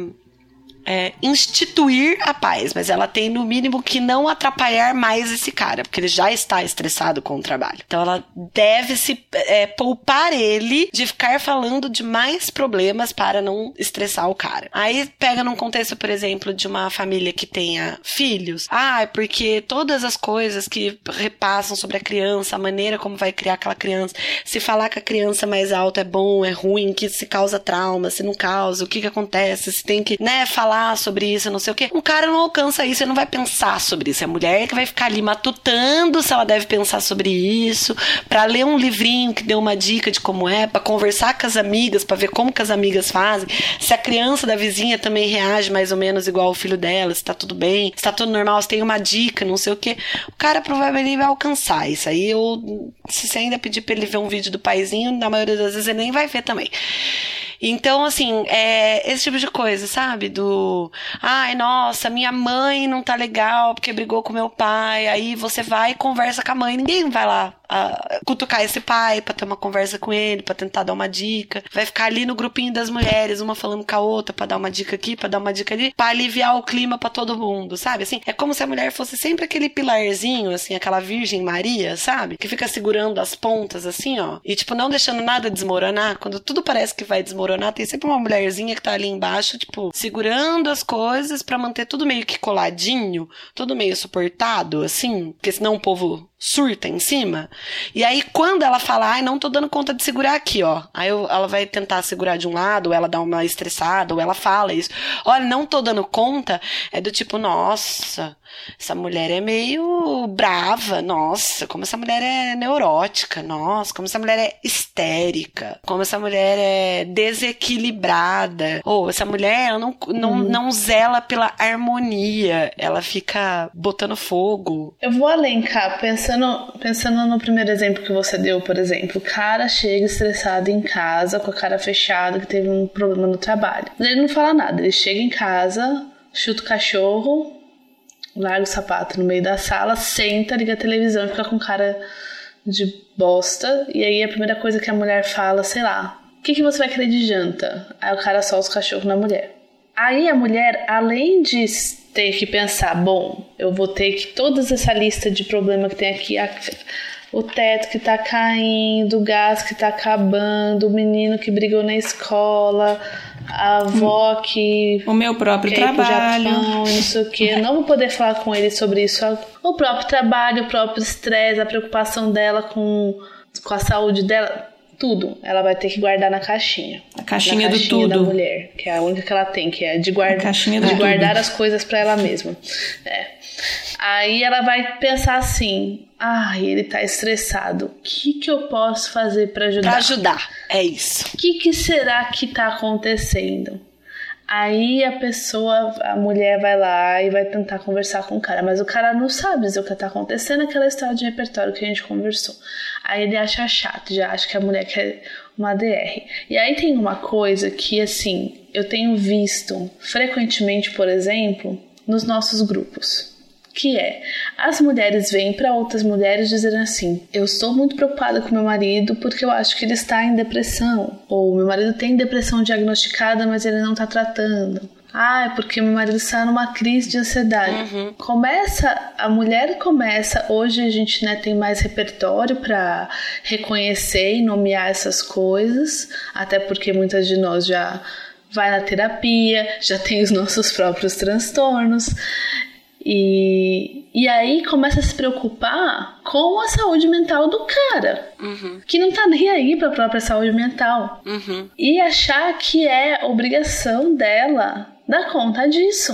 é, instituir a paz, mas ela tem no mínimo que não atrapalhar mais esse cara, porque ele já está estressado com o trabalho. Então ela deve se é, poupar ele de ficar falando de mais problemas para não estressar o cara. Aí pega num contexto, por exemplo, de uma família que tenha filhos. Ah, é porque todas as coisas que repassam sobre a criança, a maneira como vai criar aquela criança, se falar que a criança mais alta é bom, é ruim, que se causa trauma, se não causa, o que que acontece, se tem que, né, falar sobre isso, não sei o quê. Um cara não alcança isso, ele não vai pensar sobre isso. É a mulher que vai ficar ali matutando se ela deve pensar sobre isso, pra ler um livrinho que deu uma dica de como é, pra conversar com as amigas, pra ver como que as amigas fazem, se a criança da vizinha também reage mais ou menos igual o filho dela, se tá tudo bem, se tá tudo normal, se tem uma dica, não sei o quê. O cara provavelmente vai alcançar isso aí. Eu, se você ainda pedir pra ele ver um vídeo do paizinho, na maioria das vezes ele nem vai ver também. Então, assim, é esse tipo de coisa, sabe? Do, ai, nossa, minha mãe não tá legal porque brigou com meu pai. Aí você vai e conversa com a mãe. Ninguém vai lá ah, cutucar esse pai pra ter uma conversa com ele, pra tentar dar uma dica. Vai ficar ali no grupinho das mulheres, uma falando com a outra pra dar uma dica aqui, pra dar uma dica ali, pra aliviar o clima pra todo mundo, sabe? Assim, é como se a mulher fosse sempre aquele pilarzinho, assim, aquela Virgem Maria, sabe? Que fica segurando as pontas, assim, ó. E, tipo, não deixando nada desmoronar. Quando tudo parece que vai desmoronar, tem sempre uma mulherzinha que tá ali embaixo, tipo, segurando as coisas pra manter tudo meio que coladinho, tudo meio suportado, assim. Porque senão o povo surta em cima. E aí, quando ela fala, ai, não tô dando conta de segurar aqui, ó. Aí eu, ela vai tentar segurar de um lado, ou ela dá uma estressada, ou ela fala isso. Olha, não tô dando conta. É do tipo, nossa, essa mulher é meio brava, nossa, como essa mulher é neurótica, nossa, como essa mulher é histérica, como essa mulher é desequilibrada. Ou essa mulher não, não, Uhum. não zela pela harmonia, ela fica botando fogo. Eu vou além, cá, pensando, pensando no primeiro exemplo que você deu, por exemplo. O cara chega estressado em casa, com a cara fechada, que teve um problema no trabalho. Ele não fala nada, ele chega em casa, chuta o cachorro, larga o sapato no meio da sala, senta, liga a televisão e fica com cara de bosta. E aí a primeira coisa que a mulher fala, sei lá, o que, que você vai querer de janta? Aí o cara solta o cachorro na mulher. Aí a mulher, além de ter que pensar, bom, eu vou ter que toda essa lista de problema que tem aqui, o teto que tá caindo, o gás que tá acabando, o menino que brigou na escola, a avó que O meu próprio trabalho. Japão não sei o que. Não vou poder falar com ele sobre isso. O próprio trabalho, o próprio estresse, a preocupação dela com, com a saúde dela, tudo. Ela vai ter que guardar na caixinha. A caixinha na do caixinha da tudo. mulher, que é a única que ela tem, que é de, guarda, do de guardar tudo. as coisas pra ela mesma. É. Aí ela vai pensar assim: ai, ele tá estressado. O que, que eu posso fazer pra ajudar? Pra ajudar. É isso. O que, que será que tá acontecendo? Aí a pessoa, a mulher vai lá e vai tentar conversar com o cara, mas o cara não sabe dizer o que tá acontecendo, aquela história de repertório que a gente conversou. Aí ele acha chato, já acha que a mulher quer uma DR. E aí tem uma coisa que, assim, eu tenho visto frequentemente, por exemplo, nos nossos grupos que é as mulheres vêm para outras mulheres dizendo assim: eu estou muito preocupada com meu marido porque eu acho que ele está em depressão, ou meu marido tem depressão diagnosticada, mas ele não está tratando. Ah, é porque meu marido está numa crise de ansiedade. Começa, a mulher começa, hoje a gente né, tem mais repertório para reconhecer e nomear essas coisas, até porque muitas de nós já vai na terapia, já tem os nossos próprios transtornos. E, e aí começa a se preocupar com a saúde mental do cara, que não tá nem aí pra própria saúde mental. E achar que é obrigação dela dar conta disso.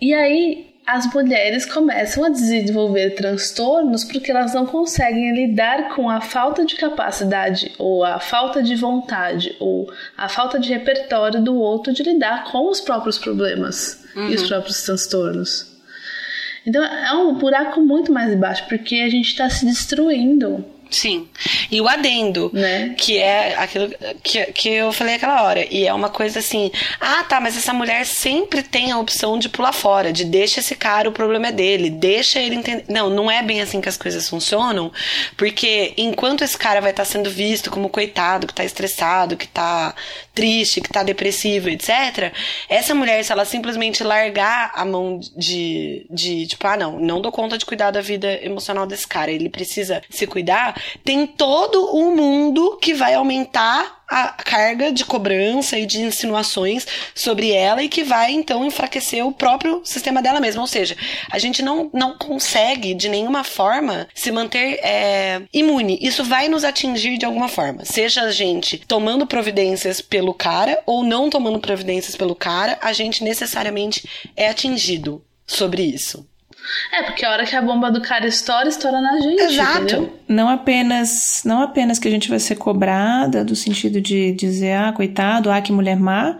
E aí as mulheres começam a desenvolver transtornos porque elas não conseguem lidar com a falta de capacidade ou a falta de vontade ou a falta de repertório do outro de lidar com os próprios problemas e os próprios transtornos. Então é um buraco muito mais baixo porque a gente está se destruindo. Sim. E o adendo, Né? que é aquilo que, que eu falei aquela hora. E é uma coisa assim: ah, tá, mas essa mulher sempre tem a opção de pular fora, de deixa esse cara, o problema é dele, deixa ele entender. Não, não é bem assim que as coisas funcionam, porque enquanto esse cara vai estar sendo visto como coitado, que tá estressado, que tá triste, que tá depressivo, etc., essa mulher, se ela simplesmente largar a mão de, de tipo, ah, não, não dou conta de cuidar da vida emocional desse cara, ele precisa se cuidar, tem todo um mundo que vai aumentar a carga de cobrança e de insinuações sobre ela e que vai então enfraquecer o próprio sistema dela mesma. Ou seja, a gente não, não consegue de nenhuma forma se manter é, imune. Isso vai nos atingir de alguma forma. Seja a gente tomando providências pelo cara ou não tomando providências pelo cara, a gente necessariamente é atingido sobre isso. É, porque a hora que a bomba do cara estoura, estoura na gente. Exato. Entendeu? Não apenas, não apenas que a gente vai ser cobrada do sentido de dizer, ah, coitado, ah, que mulher má,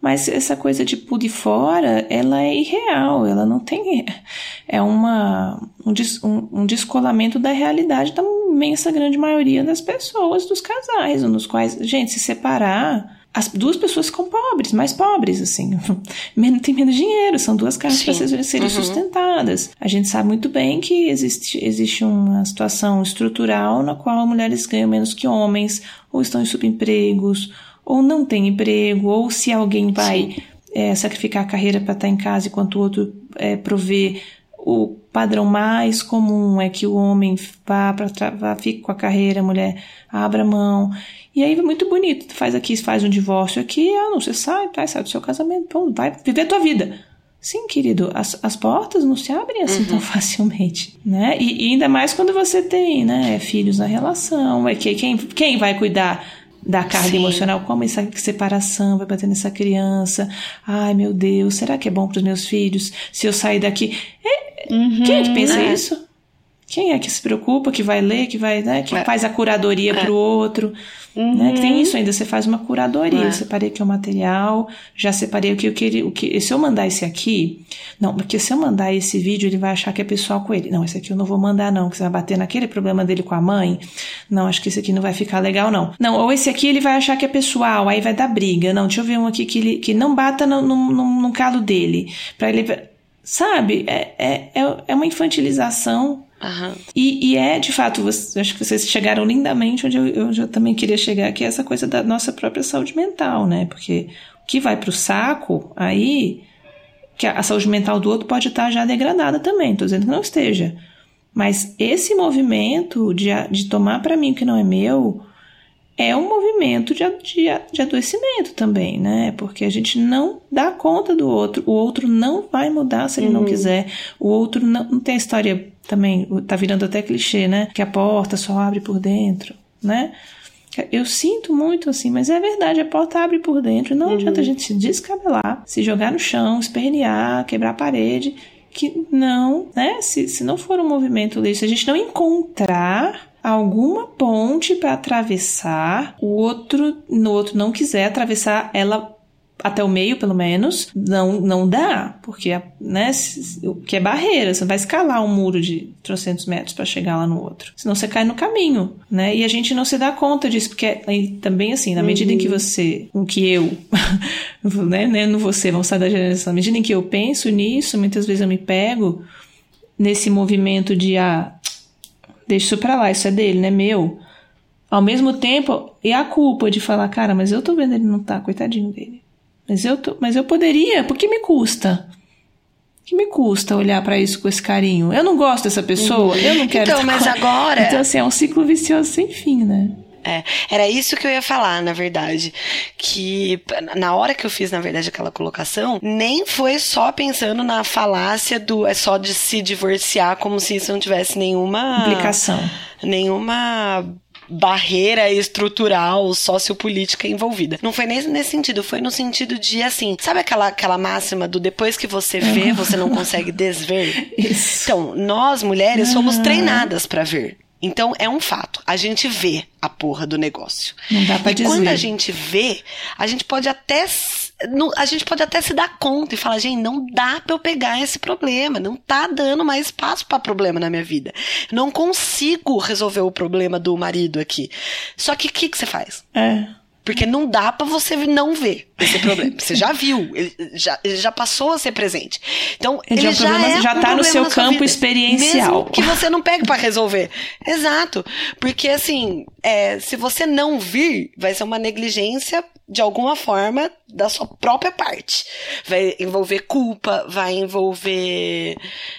mas essa coisa de por de fora, ela é irreal, ela não tem. É uma, um, des- um, um descolamento da realidade da imensa grande maioria das pessoas, dos casais, nos quais, gente, se separar. As duas pessoas ficam pobres, mais pobres, assim. (laughs) Menos, tem menos dinheiro, são duas casas para serem serem sustentadas. A gente sabe muito bem que existe, existe uma situação estrutural na qual mulheres ganham menos que homens, ou estão em subempregos, ou não têm emprego, ou se alguém vai é, sacrificar a carreira para estar em casa enquanto o outro é, provê. O padrão mais comum é que o homem vá para fique com a carreira, a mulher abra mão. E aí é muito bonito. Tu faz aqui, faz um divórcio aqui, ah, não, você sai, tá, sai do seu casamento, pronto, vai viver a tua vida. Sim, querido, as, as portas não se abrem assim tão (laughs) facilmente, né? E, e ainda mais quando você tem, né, filhos na relação, é que quem, quem vai cuidar da carga Sim. emocional, como essa separação vai bater nessa criança? Ai, meu Deus, será que é bom para os meus filhos se eu sair daqui? É, quem é que pensa é. isso? Quem é que se preocupa, que vai ler, que vai, né, que É. faz a curadoria pro outro? Né? Que tem isso ainda, você faz uma curadoria. É. Eu separei aqui o material, já separei o que eu queria. O que, se eu mandar esse aqui, não, porque se eu mandar esse vídeo, ele vai achar que é pessoal com ele. Não, esse aqui eu não vou mandar, não, que você vai bater naquele problema dele com a mãe. Não, acho que esse aqui não vai ficar legal, não. Não, ou esse aqui ele vai achar que é pessoal, aí vai dar briga. Não, deixa eu ver um aqui que, ele, que não bata no, no, no, no calo dele. Pra ele. Sabe? É, é, é- é uma infantilização Aham. e, e é, de fato, você- acho que vocês chegaram lindamente onde eu, onde eu também queria chegar, que é essa coisa da nossa própria saúde mental, né? Porque o que vai pro saco, aí, que a, a saúde mental do outro pode estar já degradada também, tô dizendo que não esteja. Mas esse movimento de, de tomar para mim o que não é meu é um movimento de, de, de adoecimento também, né? Porque a gente não dá conta do outro, o outro não vai mudar se ele não quiser, o outro não, não tem a história também, tá virando até clichê, né? Que a porta só abre por dentro, né? Eu sinto muito assim, mas é verdade, a porta abre por dentro. Não adianta a gente se descabelar, se jogar no chão, espernear, quebrar a parede. Que não, né? Se, se não for um movimento desse, se a gente não encontrar alguma ponte para atravessar, o outro, no outro não quiser atravessar ela até o meio, pelo menos, não, não dá, porque né, o que é barreira, você vai escalar um muro de trocentos metros para chegar lá no outro. Senão você cai no caminho, né? E a gente não se dá conta disso, porque aí também assim, na medida em que você, o que eu, (laughs) né, né, no você, vamos sair da geração, na medida em que eu penso nisso, muitas vezes eu me pego nesse movimento de ah, deixa isso pra lá, isso é dele, não é meu. Ao mesmo tempo, e a culpa de falar, cara, mas eu tô vendo ele não tá, coitadinho dele. Mas eu, tô, mas eu poderia, porque me custa. Que me custa olhar pra isso com esse carinho. Eu não gosto dessa pessoa, eu não quero. Então, mas agora- Então, assim, é um ciclo vicioso sem fim, né? É, era isso que eu ia falar, na verdade. Que na hora que eu fiz, na verdade, aquela colocação, nem foi só pensando na falácia do é só de se divorciar, como se isso não tivesse nenhuma Implicação. nenhuma barreira estrutural sociopolítica envolvida. Não foi nem nesse sentido, foi no sentido de assim, sabe aquela aquela máxima do depois que você vê, você não consegue desver? (laughs) Isso. Então, nós mulheres somos treinadas pra ver. Então é um fato. A gente vê a porra do negócio. Não dá pra e quando desver. a gente vê, a gente pode até a gente pode até se dar conta e falar, gente, não dá pra eu pegar esse problema, não tá dando mais espaço pra problema na minha vida. Não consigo resolver o problema do marido aqui. Só que o que, que você faz? É. Porque não dá pra você não ver esse problema. Você já viu, ele já, ele já passou a ser presente. Então, Ele ele, é um já problema- é já um tá no seu campo vida. experiencial. Mesmo que você não pegue pra resolver. Exato. Porque, assim, é, se você não vir, vai ser uma negligência de alguma forma da sua própria parte. Vai envolver culpa, vai envolver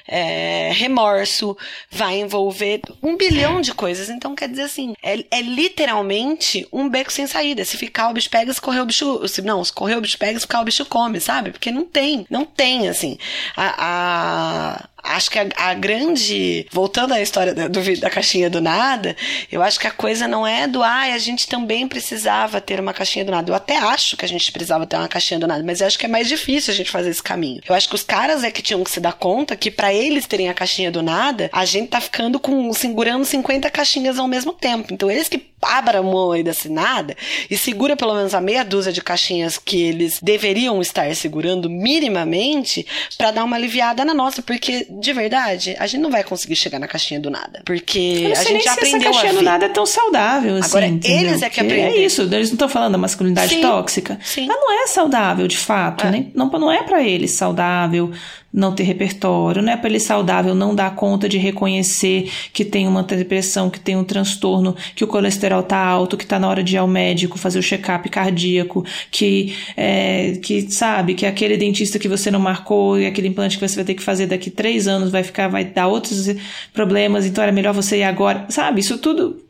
é, remorso, vai envolver um bilhão de coisas. Então, quer dizer assim, é, é literalmente um beco sem saída. Se ficar, o bicho pega, se correr, o bicho. Se, não, se correr, o bicho pega, se ficar, o bicho come, sabe? Porque não tem, não tem, assim. A, a- acho que a, a grande. Voltando à história da, do da caixinha do nada, eu acho que a coisa não é do. Ai, a gente também precisava ter uma caixinha do nada. Eu até acho que a gente precisava ter uma caixinha do nada, mas eu acho que é mais difícil a gente fazer esse caminho. Eu acho que os caras é que tinham que se dar conta que pra eles terem a caixinha do nada, a gente tá ficando com segurando 50 caixinhas ao mesmo tempo. Então eles que abram a mão aí desse nada e segura pelo menos a meia dúzia de caixinhas que eles deveriam estar segurando minimamente pra dar uma aliviada na nossa, porque de verdade, a gente não vai conseguir chegar na caixinha do nada, porque a gente já aprendeu a caixinha do nada é tão saudável assim. Agora, entendeu? eles é que Porque aprendem. É isso, eles não estão falando da masculinidade Sim, tóxica. sim. Ela não é saudável, de fato. É. Nem, não, não é pra eles saudável não ter repertório, não é pra ele saudável não dar conta de reconhecer que tem uma depressão, que tem um transtorno, que o colesterol tá alto, que tá na hora de ir ao médico fazer o check-up cardíaco, que, é, que sabe, que aquele dentista que você não marcou e aquele implante que você vai ter que fazer daqui três anos vai ficar, vai dar outros problemas, então era melhor você ir agora, sabe? Isso tudo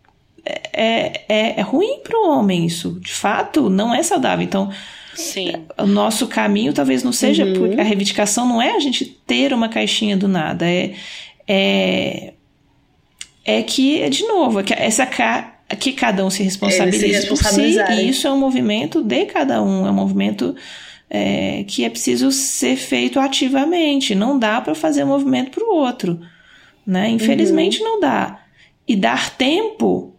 é, é, é ruim para o homem isso. De fato, não é saudável. Então, Sim. O nosso caminho talvez não seja. Uhum. A reivindicação não é a gente ter uma caixinha do nada. É, é, é que, de novo, é que essa que cada um se responsabilize por si. E isso é um movimento de cada um. É um movimento é, que é preciso ser feito ativamente. Não dá para fazer um movimento para o outro. Né? Infelizmente uhum. não dá. E dar tempo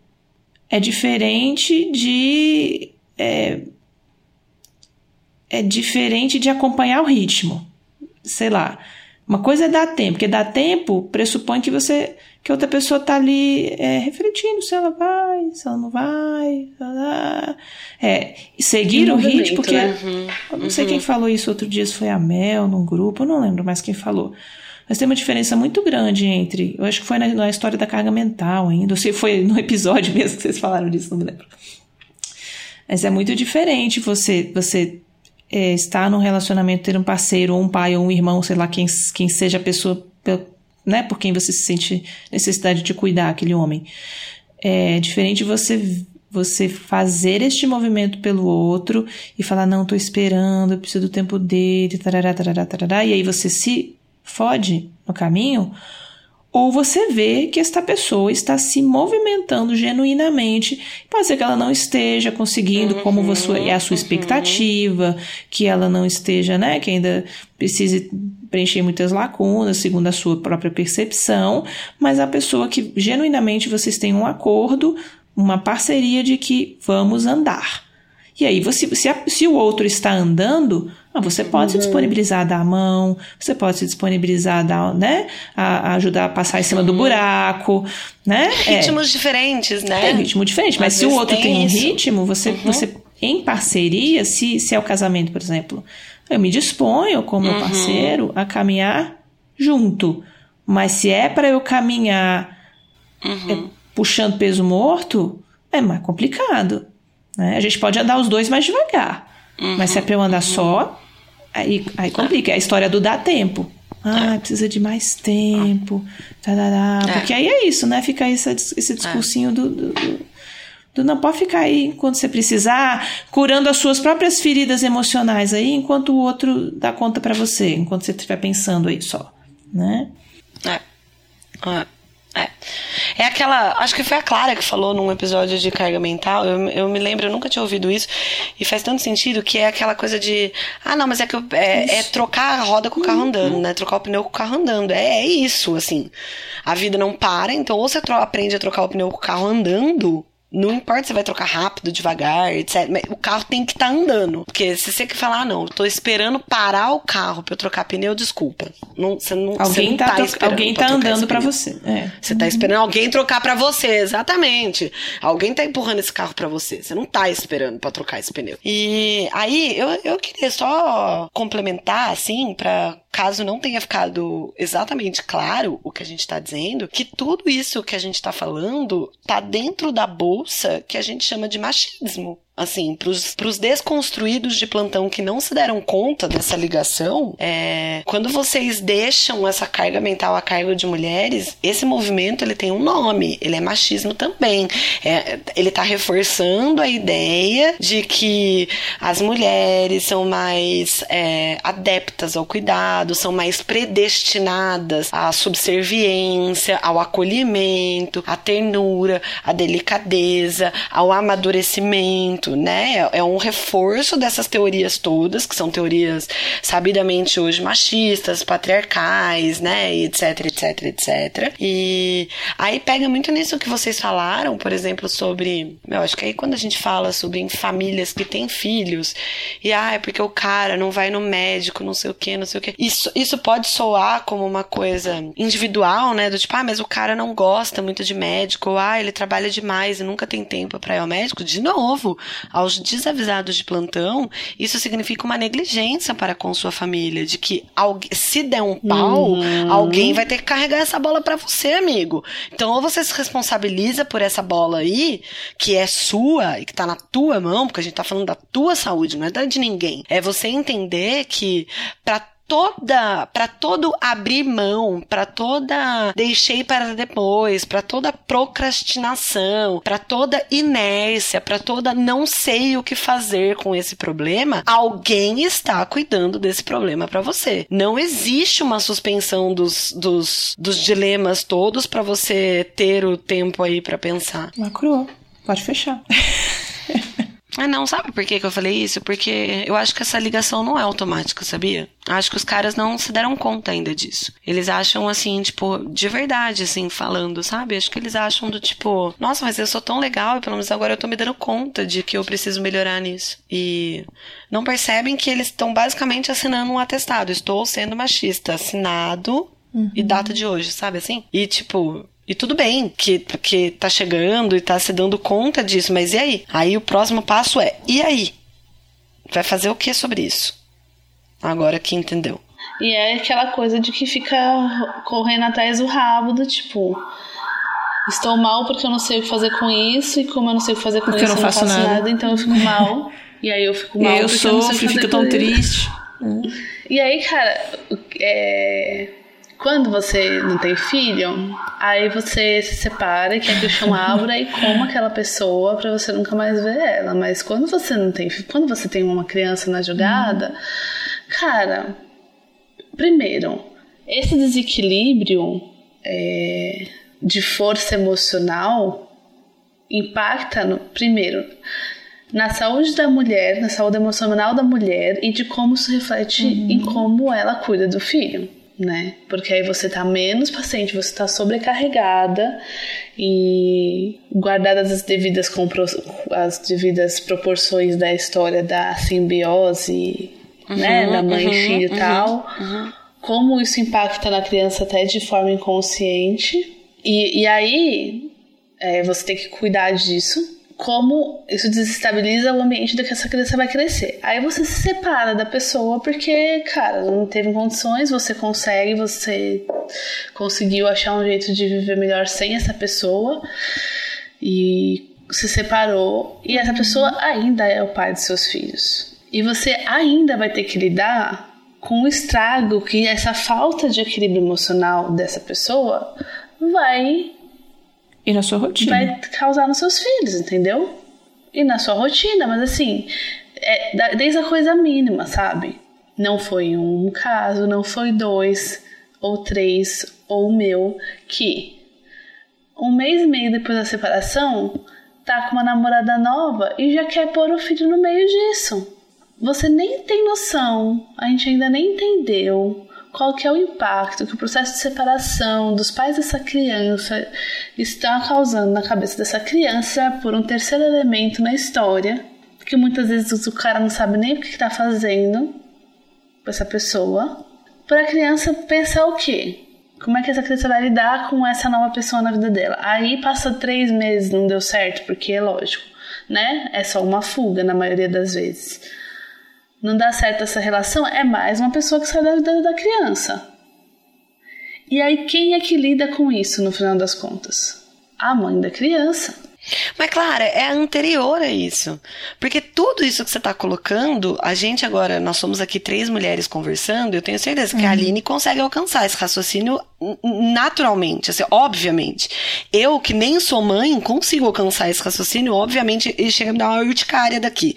é diferente de. É, é diferente de acompanhar o ritmo. Sei lá. Uma coisa é dar tempo, porque dar tempo pressupõe que você que outra pessoa está ali é, refletindo se ela vai, se ela não vai. É, seguir o ritmo, porque né? uhum, eu não sei quem uhum. falou isso outro dia, se foi a Mel num grupo, eu não lembro mais quem falou. Mas tem uma diferença muito grande entre. Eu acho que foi na, na história da carga mental ainda. Ou se foi no episódio (laughs) mesmo que vocês falaram disso, não me lembro. Mas é muito diferente você, você é, estar num relacionamento, ter um parceiro, ou um pai, ou um irmão, sei lá, quem, quem seja a pessoa né, por quem você se sente necessidade de cuidar, aquele homem. É diferente você você fazer este movimento pelo outro e falar, não, tô esperando, eu preciso do tempo dele, tarará, tarará, tarará, e aí você se fode no caminho, ou você vê que esta pessoa está se movimentando genuinamente. Pode ser que ela não esteja conseguindo uhum, como você, é a sua uhum. expectativa, que ela não esteja, né, que ainda precise preencher muitas lacunas, segundo a sua própria percepção, mas a pessoa que genuinamente vocês têm um acordo, uma parceria de que vamos andar. E aí, você, se, se o outro está andando, ah, você pode se uhum. disponibilizar a dar a mão, você pode se disponibilizar a, dar, né, a, a ajudar a passar em cima do buraco, né? (laughs) É. Ritmos é, diferentes, né? É ritmo diferente, mas Às se o outro tem, tem um ritmo, você, uhum. você em parceria, se, se é o casamento, por exemplo, eu me disponho com meu uhum. parceiro a caminhar junto. Mas se é para eu caminhar uhum. é, puxando peso morto, é mais complicado. Né? A gente pode andar os dois mais devagar. Uhum. Mas se é para eu andar só, aí, aí complica. É a história do dar tempo. Ah, é. precisa de mais tempo. Tarará. É. Porque aí é isso, né? Fica esse, esse discursinho é. do, do, do, não pode ficar aí enquanto você precisar, curando as suas próprias feridas emocionais aí, enquanto o outro dá conta para você, enquanto você estiver pensando aí só, né? É. é. É. É aquela. Acho que foi a Clara que falou num episódio de carga mental. Eu, eu me lembro, eu nunca tinha ouvido isso. E faz tanto sentido que é aquela coisa de. Ah, não, mas é que eu, é, é, trocar a roda com o carro andando, né? Trocar o pneu com o carro andando. É, é isso, assim. A vida não para, então ou você aprende a trocar o pneu com o carro andando, não importa se vai trocar rápido, devagar, etc. o carro tem que estar tá andando. Porque se você quer falar, ah, não, eu tô esperando parar o carro pra eu trocar pneu, desculpa. Não, você não, alguém você não tá, tá esperando. Alguém tá andando para você. É. Você tá esperando alguém trocar para você, exatamente. Alguém tá empurrando esse carro para você. Você não tá esperando para trocar esse pneu. E aí, eu, eu queria só complementar, assim, para caso não tenha ficado exatamente claro o que a gente está dizendo, que tudo isso que a gente está falando está dentro da bolsa que a gente chama de machismo assim, para os desconstruídos de plantão que não se deram conta dessa ligação, é, quando vocês deixam essa carga mental a cargo de mulheres, esse movimento ele tem um nome, ele é machismo também. É, ele está reforçando a ideia de que as mulheres são mais é, adeptas ao cuidado, são mais predestinadas à subserviência, ao acolhimento, à ternura, à delicadeza, ao amadurecimento né? É um reforço dessas teorias todas, que são teorias sabidamente hoje machistas, patriarcais, né? etc, etc, etc. E aí pega muito nisso que vocês falaram, por exemplo, sobre. Eu acho que aí quando a gente fala sobre famílias que têm filhos, e ah, é porque o cara não vai no médico, não sei o que, não sei o que. Isso, isso pode soar como uma coisa individual, né? Do tipo, ah, mas o cara não gosta muito de médico, ou ah, ele trabalha demais e nunca tem tempo para ir ao médico. De novo, aos desavisados de plantão, isso significa uma negligência para com sua família, de que se der um pau, uhum. alguém vai ter que carregar essa bola para você, amigo. Então, ou você se responsabiliza por essa bola aí, que é sua e que tá na tua mão, porque a gente tá falando da tua saúde, não é da de ninguém. É você entender que para toda, para todo abrir mão, para toda deixei para depois, para toda procrastinação, para toda inércia, para toda não sei o que fazer com esse problema, alguém está cuidando desse problema para você. Não existe uma suspensão dos, dos, dos dilemas todos para você ter o tempo aí para pensar. Lacrou. Pode fechar. (laughs) Ah, não, sabe por que, que eu falei isso? Porque eu acho que essa ligação não é automática, sabia? Acho que os caras não se deram conta ainda disso. Eles acham assim, tipo, de verdade, assim, falando, sabe? Acho que eles acham do tipo, nossa, mas eu sou tão legal e pelo menos agora eu tô me dando conta de que eu preciso melhorar nisso. E não percebem que eles estão basicamente assinando um atestado. Estou sendo machista. Assinado uhum. e data de hoje, sabe assim? E tipo, e tudo bem que, que tá chegando e tá se dando conta disso, mas e aí? Aí o próximo passo é: e aí? Vai fazer o que sobre isso? Agora que entendeu. E é aquela coisa de que fica correndo atrás do rabo do tipo. Estou mal porque eu não sei o que fazer com isso, e como eu não sei o que fazer com porque isso, eu não faço, eu não faço nada. nada. então eu fico mal. e aí eu fico mal. eu sofro, fico tão triste. (laughs) E aí, cara, é quando você não tem filho, aí você se separa e quer que o chão abra e coma aquela pessoa para você nunca mais ver ela. Mas quando você não tem, quando você tem uma criança na jogada, uhum. cara, primeiro, esse desequilíbrio é, de força emocional impacta no primeiro na saúde da mulher, na saúde emocional da mulher e de como isso reflete uhum. em como ela cuida do filho né? Porque aí você tá menos paciente, você tá sobrecarregada e guardadas as devidas, as devidas proporções da história da simbiose, uhum, né? Da mãe uhum, e filho e uhum, tal. Uhum. Como isso impacta na criança até de forma inconsciente. E, e aí é, você tem que cuidar disso como isso desestabiliza o ambiente do que essa criança vai crescer. Aí você se separa da pessoa porque, cara, não teve condições, você consegue, você conseguiu achar um jeito de viver melhor sem essa pessoa e se separou e essa pessoa ainda é o pai de seus filhos. E você ainda vai ter que lidar com o estrago que essa falta de equilíbrio emocional dessa pessoa vai e na sua rotina. Vai causar nos seus filhos, entendeu? E na sua rotina, mas assim, é, desde a coisa mínima, sabe? Não foi um caso, não foi dois, ou três, ou o meu, que um mês e meio depois da separação, tá com uma namorada nova e já quer pôr o filho no meio disso. Você nem tem noção, a gente ainda nem entendeu qual que é o impacto que o processo de separação dos pais dessa criança está causando na cabeça dessa criança por um terceiro elemento na história, que muitas vezes o cara não sabe nem o que está fazendo com essa pessoa, para a criança pensar o quê? Como é que essa criança vai lidar com essa nova pessoa na vida dela? Aí passa três meses, não deu certo, porque é lógico, né? É só uma fuga na maioria das vezes não dá certo essa relação, é mais uma pessoa que sai da vida da criança. E aí, quem é que lida com isso no final das contas? A mãe da criança. Mas, Clara, é anterior a isso. Porque tudo isso que você está colocando, a gente agora, nós somos aqui três mulheres conversando, eu tenho certeza que uhum. a Aline consegue alcançar esse raciocínio naturalmente, assim, obviamente. Eu, que nem sou mãe, consigo alcançar esse raciocínio, obviamente, e chega a me dar uma urticária daqui.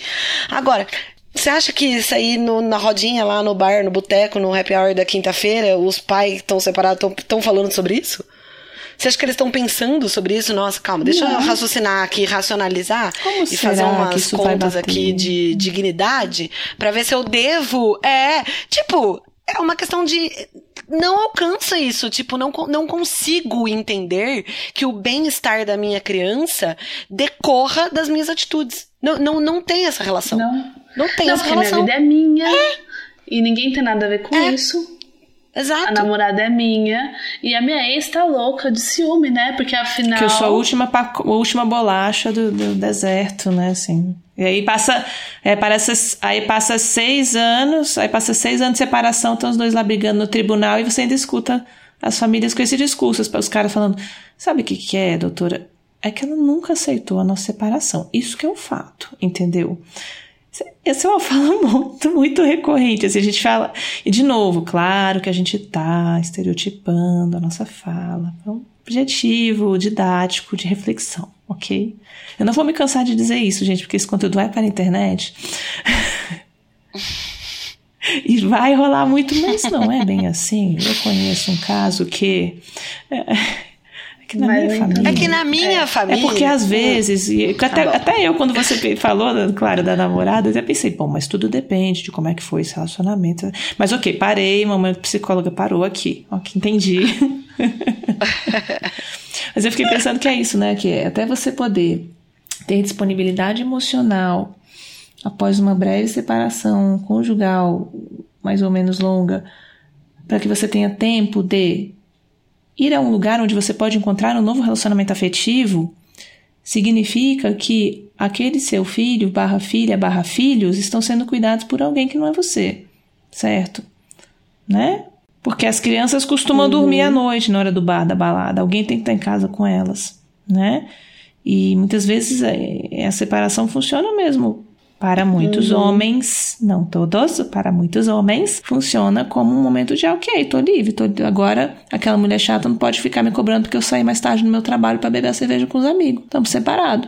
Agora, você acha que isso aí no, na rodinha lá no bar, no boteco, no happy hour da quinta-feira, os pais que estão separados estão falando sobre isso? Você acha que eles estão pensando sobre isso? Nossa, calma, deixa não. eu raciocinar aqui, racionalizar Como e fazer umas contas aqui de dignidade para ver se eu devo. É, tipo, é uma questão de não alcança isso, tipo, não, não consigo entender que o bem-estar da minha criança decorra das minhas atitudes. Não, não, não tem essa relação. Não. Não tem não, essa relação. Minha vida é minha. É. E ninguém tem nada a ver com é. isso. Exato. A namorada é minha. E a minha ex tá louca de ciúme, né? Porque afinal. Que eu sou a última, a última bolacha do, do deserto, né? Assim. E aí passa. É, parece, aí passa seis anos. Aí passa seis anos de separação, estão os dois lá brigando no tribunal e você ainda escuta as famílias com esse discurso, os caras falando: sabe o que, que é, doutora? É que ela nunca aceitou a nossa separação. Isso que é um fato, entendeu? Essa é uma fala (laughs) muito, muito recorrente. Assim, a gente fala. E, de novo, claro que a gente tá estereotipando a nossa fala. É um objetivo, didático, de reflexão, ok? Eu não vou me cansar de dizer isso, gente, porque esse conteúdo vai para a internet. (laughs) e vai rolar muito, mas não é bem assim. Eu conheço um caso que. É, é que na Mas minha família. É que na minha É família. porque às vezes, e até, bom. até eu, quando você falou, claro, da namorada, eu até pensei, bom, mas tudo depende de como é que foi esse relacionamento. Mas ok, parei, mamãe psicóloga parou aqui. Ok, entendi. (laughs) mas eu fiquei pensando que é isso, né? Que é até você poder ter disponibilidade emocional após uma breve separação conjugal, mais ou menos longa, para que você tenha tempo de ir a um lugar onde você pode encontrar um novo relacionamento afetivo, significa que aquele seu filho, barra filha, barra filhos, estão sendo cuidados por alguém que não é você, certo? Né? Porque as crianças costumam dormir à noite na hora do bar, da balada. Alguém tem que estar em casa com elas, né? E muitas vezes é, a separação funciona mesmo para muitos homens, não todos, para muitos homens, funciona como um momento de, ah, ok, tô livre, tô, agora aquela mulher chata não pode ficar me cobrando porque eu saí mais tarde no meu trabalho para beber a cerveja com os amigos. Estamos separados.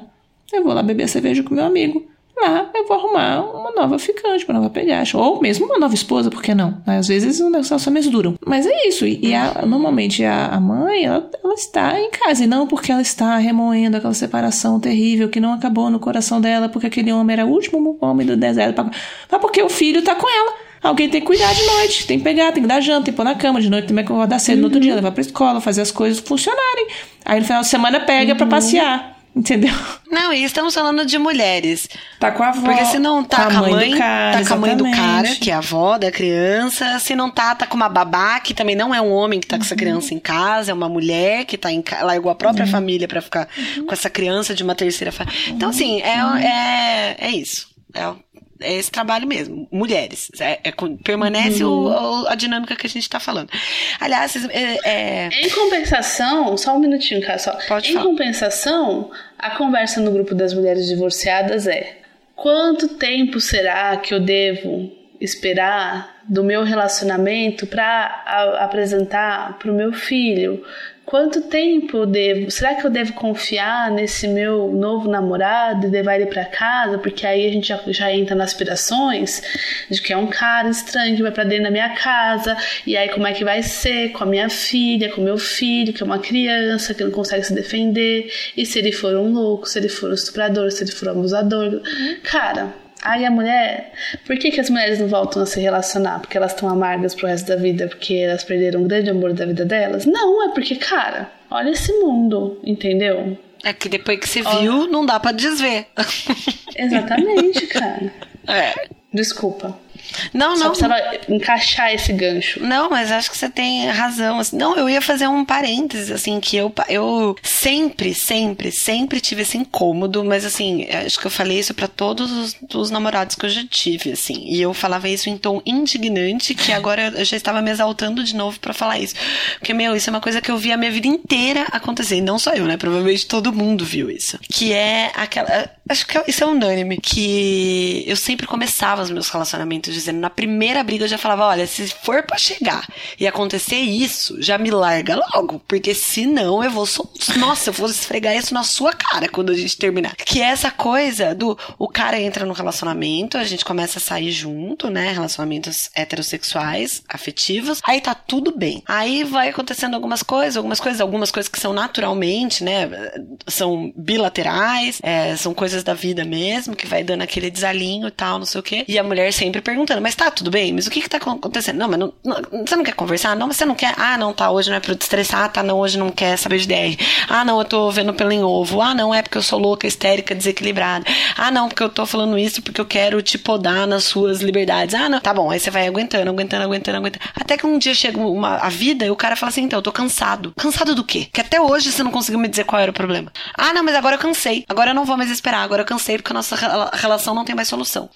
Eu vou lá beber a cerveja com meu amigo. Lá eu vou arrumar uma nova ficante, uma nova pediatra. Ou mesmo uma nova esposa, por que não? Às vezes os relacionamentos duram. Mas é isso. E, e a- normalmente a, a mãe, ela, ela está em casa. E não porque ela está remoendo aquela separação terrível que não acabou no coração dela, porque aquele homem era o último homem do deserto. Mas porque o filho está com ela. Alguém tem que cuidar de noite, tem que pegar, tem que dar janta, tem que pôr na cama, de noite tem que acordar cedo no outro dia, levar pra escola, fazer as coisas funcionarem. Aí no final de semana pega pra passear, entendeu? Não, e estamos falando de mulheres. Tá com a avó. Porque se não tá com a mãe, do cara, tá com a mãe do cara, exatamente. que é a avó da criança. Se não tá, tá com uma babá, que também não é um homem que tá com essa criança em casa, é uma mulher que tá em casa, largou a própria família pra ficar com essa criança de uma terceira família. Então, assim, é, é, é isso. É, é esse trabalho mesmo. Mulheres. É, é permanece o- o- a dinâmica que a gente tá falando. Aliás, é, é, Em compensação, só um minutinho, cara, só. Pode em falar. compensação, a conversa no grupo das mulheres divorciadas é: quanto tempo será que eu devo esperar do meu relacionamento para apresentar para o meu filho? Quanto tempo eu devo? Será que eu devo confiar nesse meu novo namorado e levar ele para casa? Porque aí a gente já, já entra nas aspirações de que é um cara estranho que vai para dentro da minha casa. E aí como é que vai ser com a minha filha, com o meu filho, que é uma criança que não consegue se defender? E se ele for um louco, se ele for um estuprador, se ele for um abusador? Cara, Aí a mulher, por que, que as mulheres não voltam a se relacionar? Porque elas estão amargas pro resto da vida, porque elas perderam um grande amor da vida delas? Não, é porque, cara, olha esse mundo, entendeu? é que depois que você viu, não dá pra desver. Exatamente, cara. (laughs) é. Desculpa. Não, Só não. precisava encaixar esse gancho. Não, mas acho que você tem razão. assim. Não, eu ia fazer um parênteses, assim, que eu, eu sempre, sempre, sempre tive esse incômodo, mas assim, acho que eu falei isso pra todos os, os namorados que eu já tive, assim. E eu falava isso em tom indignante, que agora eu já estava me exaltando de novo pra falar isso. Porque, meu, isso é uma coisa que eu vi a minha vida inteira acontecer. E não só eu, né? Provavelmente todo mundo viu isso. Que é aquela. Acho que isso é unânime. Que eu sempre começava os meus relacionamentos dizendo, na primeira briga eu já falava, olha, se for pra chegar e acontecer isso, já me larga logo, porque senão eu vou, nossa, eu vou esfregar isso na sua cara quando a gente terminar. Que é essa coisa do, o cara entra no relacionamento, a gente começa a sair junto, né, relacionamentos heterossexuais, afetivos, aí tá tudo bem. Aí vai acontecendo algumas coisas, algumas coisas, algumas coisas que são naturalmente, né, são bilaterais, é, são coisas da vida mesmo, que vai dando aquele desalinho e tal, não sei o quê. E a mulher sempre perguntando, mas tá tudo bem? Mas o que que tá acontecendo? Não, mas não, não- você não quer conversar? Não, você não quer? Ah, não, tá, hoje não é pra eu te estressar. Ah, tá, não, hoje não quer saber de DR. Ah, não, eu tô vendo pelo em ovo. Ah, não, é porque eu sou louca, histérica, desequilibrada. Ah, não, porque eu tô falando isso porque eu quero te podar nas suas liberdades. Ah, não, tá bom, aí você vai aguentando, aguentando, aguentando, aguentando. Até que um dia chega uma, a vida e o cara fala assim, então, eu tô cansado. Cansado do quê? Que até hoje você não conseguiu me dizer qual era o problema. Ah, não, mas agora eu cansei. Agora eu não vou mais esperar. Agora eu cansei porque a nossa rela- relação não tem mais solução.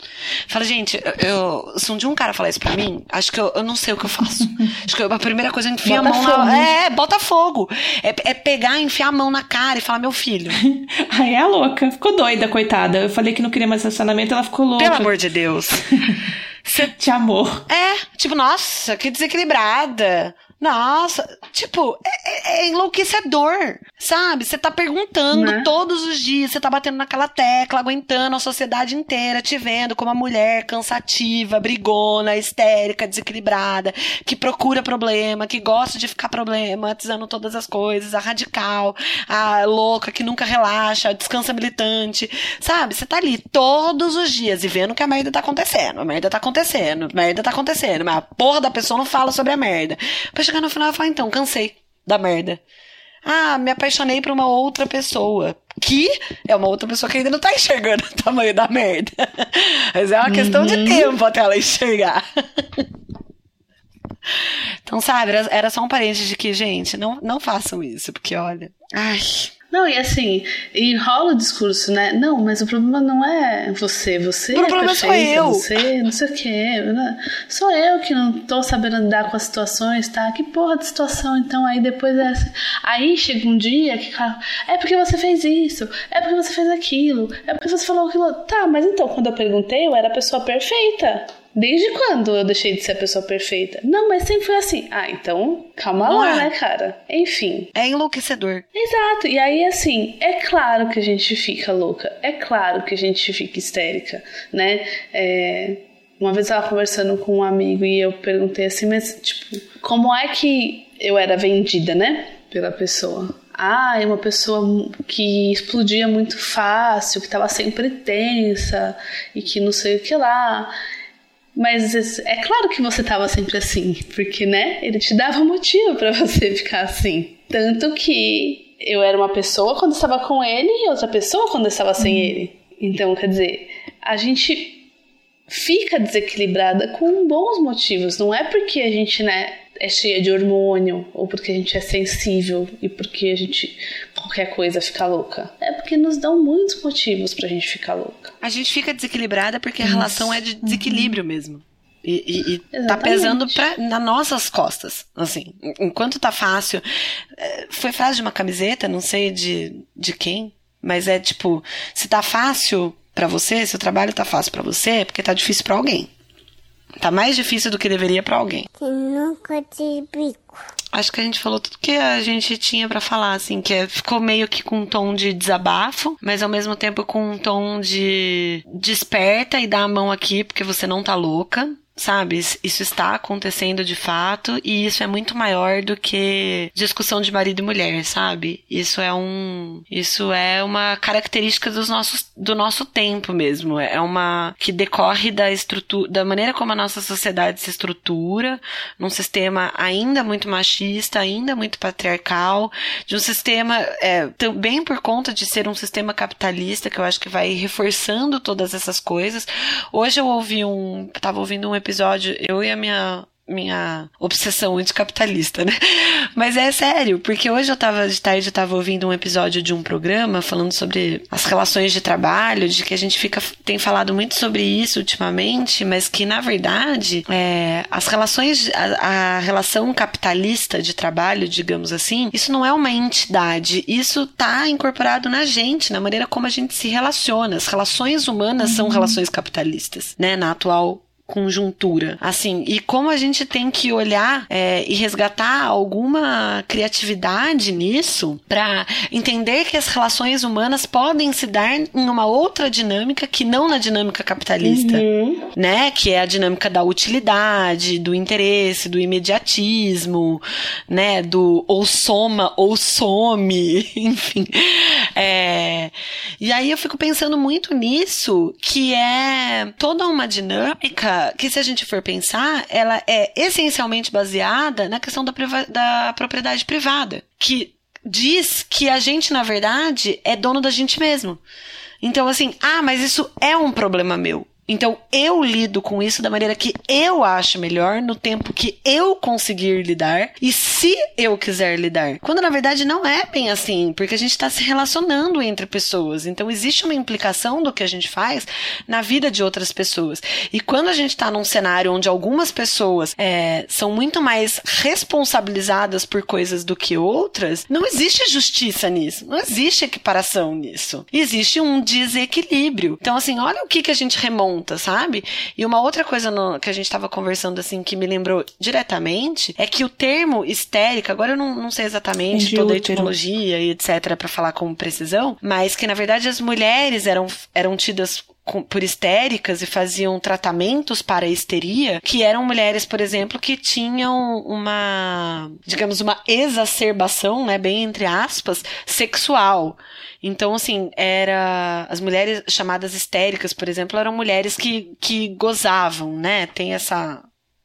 Fala, gente, eu- eu, se um dia um cara falar isso pra mim, acho que eu, eu não sei o que eu faço. (laughs) acho que eu, a primeira coisa é enfiar a Bota mão fogo. na. É, bota fogo. É, é pegar, enfiar a mão na cara e falar, meu filho, (laughs) Aí é a louca. Ficou doida, coitada. Eu falei que não queria mais relacionamento, ela ficou louca. pelo amor de Deus. (laughs) Você De amor. É, tipo, nossa, que desequilibrada. Nossa, tipo, é, é- é enlouquecedor, sabe? Você tá perguntando Né? todos os dias, você tá batendo naquela tecla, aguentando a sociedade inteira, te vendo como uma mulher cansativa, brigona, histérica, desequilibrada, que procura problema, que gosta de ficar problematizando todas as coisas, a radical, a louca que nunca relaxa, a descansa militante, sabe? Você tá ali todos os dias e vendo que a merda tá acontecendo, a merda tá acontecendo, a merda tá acontecendo, mas a porra da pessoa não fala sobre a merda. Pra chegar no final e falar, então, cansei da merda. Ah, me apaixonei por uma outra pessoa. Que é uma outra pessoa que ainda não tá enxergando (laughs) o tamanho da merda. (laughs) Mas é uma questão de tempo até ela enxergar. (laughs) Então, sabe, era, era só um parente de que, gente, não, não façam isso, porque olha. Ai. Não, e assim, e rola o discurso, né? Não, mas o problema não é você, você O é problema sou perfeita, eu. você não sei o quê. né? Sou eu que não tô sabendo lidar com as situações, tá? Que porra de situação, então, aí depois é... Aí chega um dia que é porque você fez isso, é porque você fez aquilo, é porque você falou aquilo. Tá, mas então, quando eu perguntei, eu era a pessoa perfeita. Desde quando eu deixei de ser a pessoa perfeita? Não, mas sempre foi assim. Ah, então, calma Não lá, é. né, cara? Enfim. É enlouquecedor. Exato, e aí assim, é claro que a gente fica louca, é claro que a gente fica histérica, né? É, uma vez eu tava conversando com um amigo e eu perguntei assim, mas tipo, como é que eu era vendida, né? Pela pessoa. Ah, é uma pessoa que explodia muito fácil, que tava sempre tensa e que não sei o que lá. Mas é claro que você tava sempre assim, porque, né, ele te dava motivo pra (laughs) você ficar assim. Tanto que eu era uma pessoa quando estava com ele e outra pessoa quando estava sem ele. Então, quer dizer, a gente fica desequilibrada com bons motivos. Não é porque a gente, né, é cheia de hormônio ou porque a gente é sensível e porque a gente qualquer coisa fica louca. É porque nos dão muitos motivos pra gente ficar louca. A gente fica desequilibrada porque a relação é de desequilíbrio mesmo. E, e- e tá pesando pra, nas nossas costas, assim. Enquanto tá fácil. é, Foi frase de uma camiseta, não sei de, de quem, mas é tipo, se tá fácil pra você, se o trabalho tá fácil pra você, é porque tá difícil pra alguém. Tá mais difícil do que deveria pra alguém. Que nunca te bico. Acho que a gente falou tudo que a gente tinha pra falar, assim, que é- ficou meio que com um tom de desabafo, mas ao mesmo tempo com um tom de desperta e dá a mão aqui porque você não tá louca. Sabe, Isso- está acontecendo de fato e isso é muito maior do que discussão de marido e mulher, sabe? Isso é um, isso é uma característica dos nossos, do nosso tempo mesmo. É uma que decorre da estrutura, da maneira como a nossa sociedade se estrutura, num sistema ainda muito machista, ainda muito patriarcal, de um sistema é, também por conta de ser um sistema capitalista que eu acho que vai reforçando todas essas coisas. Hoje eu ouvi um, tava ouvindo um episódio, eu e a minha minha obsessão anticapitalista, né? (laughs) Mas é sério, porque hoje eu tava de tarde, eu tava ouvindo um episódio de um programa falando sobre as relações de trabalho, de que a gente fica tem falado muito sobre isso ultimamente, mas que na verdade é, as relações, a, a relação capitalista de trabalho, digamos assim, isso não é uma entidade, isso tá incorporado na gente, na maneira como a gente se relaciona. As relações humanas são relações capitalistas, né? Na atual conjuntura. Assim, e como a gente tem que olhar é, e resgatar alguma criatividade nisso para entender que as relações humanas podem se dar em uma outra dinâmica que não na dinâmica capitalista, né? Que é a dinâmica da utilidade, do interesse, do imediatismo, né? Do ou soma ou some, (laughs) enfim. É, e aí eu fico pensando muito nisso, que é toda uma dinâmica que, se a gente for pensar, ela é essencialmente baseada na questão da, da propriedade privada, que diz que a gente, na verdade, é dono da gente mesmo. Então, assim, ah, mas isso é um problema meu. Então eu lido com isso da maneira que eu acho melhor, no tempo que eu conseguir lidar e se eu quiser lidar. Quando na verdade não é bem assim, porque a gente está se relacionando entre pessoas. Então existe uma implicação do que a gente faz na vida de outras pessoas. E quando a gente está num cenário onde algumas pessoas é, são muito mais responsabilizadas por coisas do que outras, não existe justiça nisso, não existe equiparação nisso. Existe um desequilíbrio. Então, assim, olha o que, que a gente remonta, sabe? E uma outra coisa no, que a gente estava conversando, assim, que me lembrou diretamente, é que o termo histérica, agora eu não, não sei exatamente toda a etimologia e etc, para falar com precisão, mas que na verdade as mulheres eram, eram tidas por histéricas e faziam tratamentos para histeria, que eram mulheres, por exemplo, que tinham uma, digamos, uma exacerbação, né, bem entre aspas, sexual. Então, assim, era. As mulheres chamadas histéricas, por exemplo, eram mulheres que, que gozavam, né? Tem essa.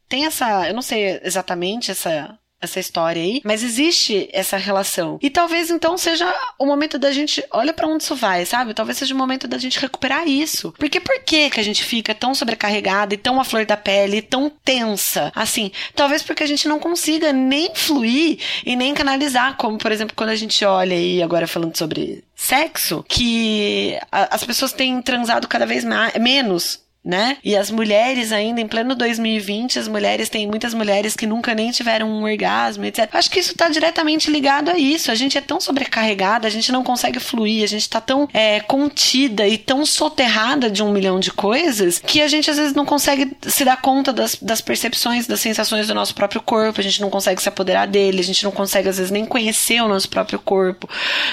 Tem essa. Eu não sei exatamente essa essa história aí, mas existe essa relação. E talvez então seja o momento da gente, olha para onde isso vai, sabe? Talvez seja o momento da gente recuperar isso. Porque por que que a gente fica tão sobrecarregada e tão à flor da pele, tão tensa? Assim, talvez porque a gente não consiga nem fluir e nem canalizar, como por exemplo, quando a gente olha aí agora falando sobre sexo, que as pessoas têm transado cada vez mais, menos né? E as mulheres ainda em pleno 2020, as mulheres tem muitas mulheres que nunca nem tiveram um orgasmo, etc. Acho que isso está diretamente ligado a isso. A gente é tão sobrecarregada, a gente não consegue fluir, a gente está tão é, contida e tão soterrada de um milhão de coisas que a gente às vezes não consegue se dar conta das, das percepções, das sensações do nosso próprio corpo, a gente não consegue se apoderar dele, a gente não consegue às vezes nem conhecer o nosso próprio corpo,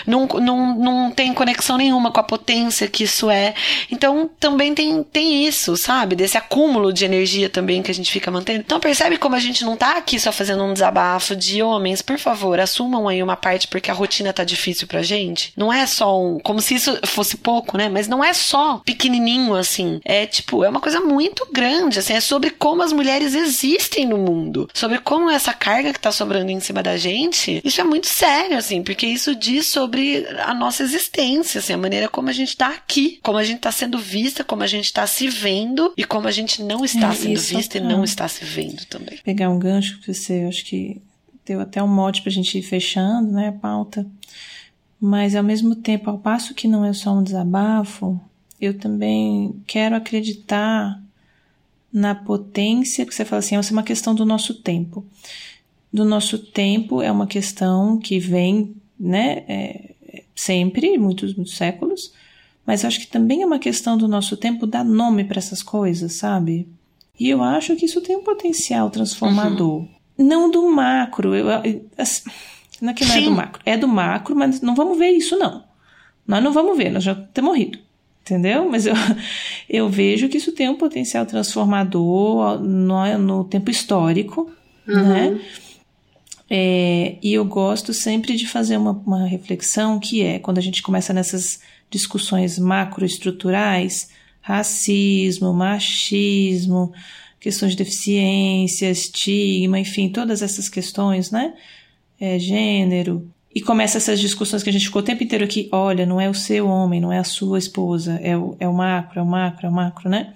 não, não, não tem conexão nenhuma com a potência que isso é. Então também tem, tem isso disso, sabe? Desse acúmulo de energia também que a gente fica mantendo. Então percebe como a gente não tá aqui só fazendo um desabafo de homens, por favor, assumam aí uma parte porque a rotina tá difícil pra gente. Não é só um, como se isso fosse pouco, né? Mas não é só pequenininho assim. É tipo, é uma coisa muito grande, assim, é sobre como as mulheres existem no mundo, sobre como essa carga que tá sobrando em cima da gente. Isso é muito sério, assim, porque isso diz sobre a nossa existência, assim, a maneira como a gente tá aqui, como a gente tá sendo vista, como a gente tá se vendo vendo e como a gente não está é, sendo vista e não está se vendo também. Pegar um gancho que você, acho que deu até um mote para a gente ir fechando, né, a pauta. Mas ao mesmo tempo, ao passo que não é só um desabafo, eu também quero acreditar na potência, que você fala assim, essa é uma questão do nosso tempo. Do nosso tempo é uma questão que vem, né, é, sempre, muitos, muitos séculos, mas acho que também é uma questão do nosso tempo dar nome para essas coisas, sabe? E eu acho que isso tem um potencial transformador. Uhum. Não do macro, eu, assim, não é que não Sim. é do macro, é do macro, mas não vamos ver isso não. Nós não vamos ver, nós já temos morrido. Entendeu? Mas eu, (laughs) eu vejo que isso tem um potencial transformador no, no tempo histórico, uhum. né? É, e eu gosto sempre de fazer uma, uma reflexão que é quando a gente começa nessas discussões macroestruturais, racismo, machismo, questões de deficiência, estigma, enfim, todas essas questões, né? É, gênero. E começa essas discussões que a gente ficou o tempo inteiro aqui, olha, não é o seu homem, não é a sua esposa, é o, é o macro, é o macro, é o macro, né?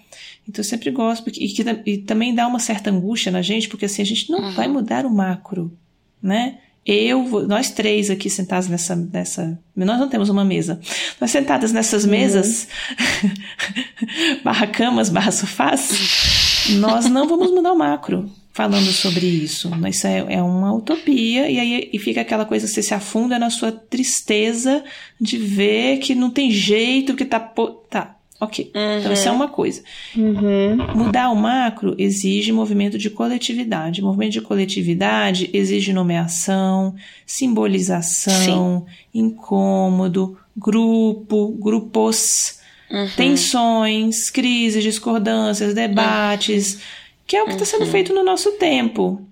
Então eu sempre gosto, porque, e, que, e também dá uma certa angústia na gente, porque assim, a gente não uhum. vai mudar o macro, né? Eu, nós três aqui sentados nessa, nessa, nós não temos uma mesa, nós sentadas nessas uhum. mesas, (laughs) barra camas, barra sofás, nós não vamos mudar o macro falando sobre isso. Isso é, é uma utopia, e aí e fica aquela coisa, você se afunda na sua tristeza de ver que não tem jeito, que tá, tá Ok, uhum. então isso é uma coisa. Uhum. Mudar o macro exige movimento de coletividade. Movimento de coletividade exige nomeação, simbolização, Sim. incômodo, grupo, grupos, uhum. tensões, crises, discordâncias, debates, que é o que está sendo uhum. feito no nosso tempo.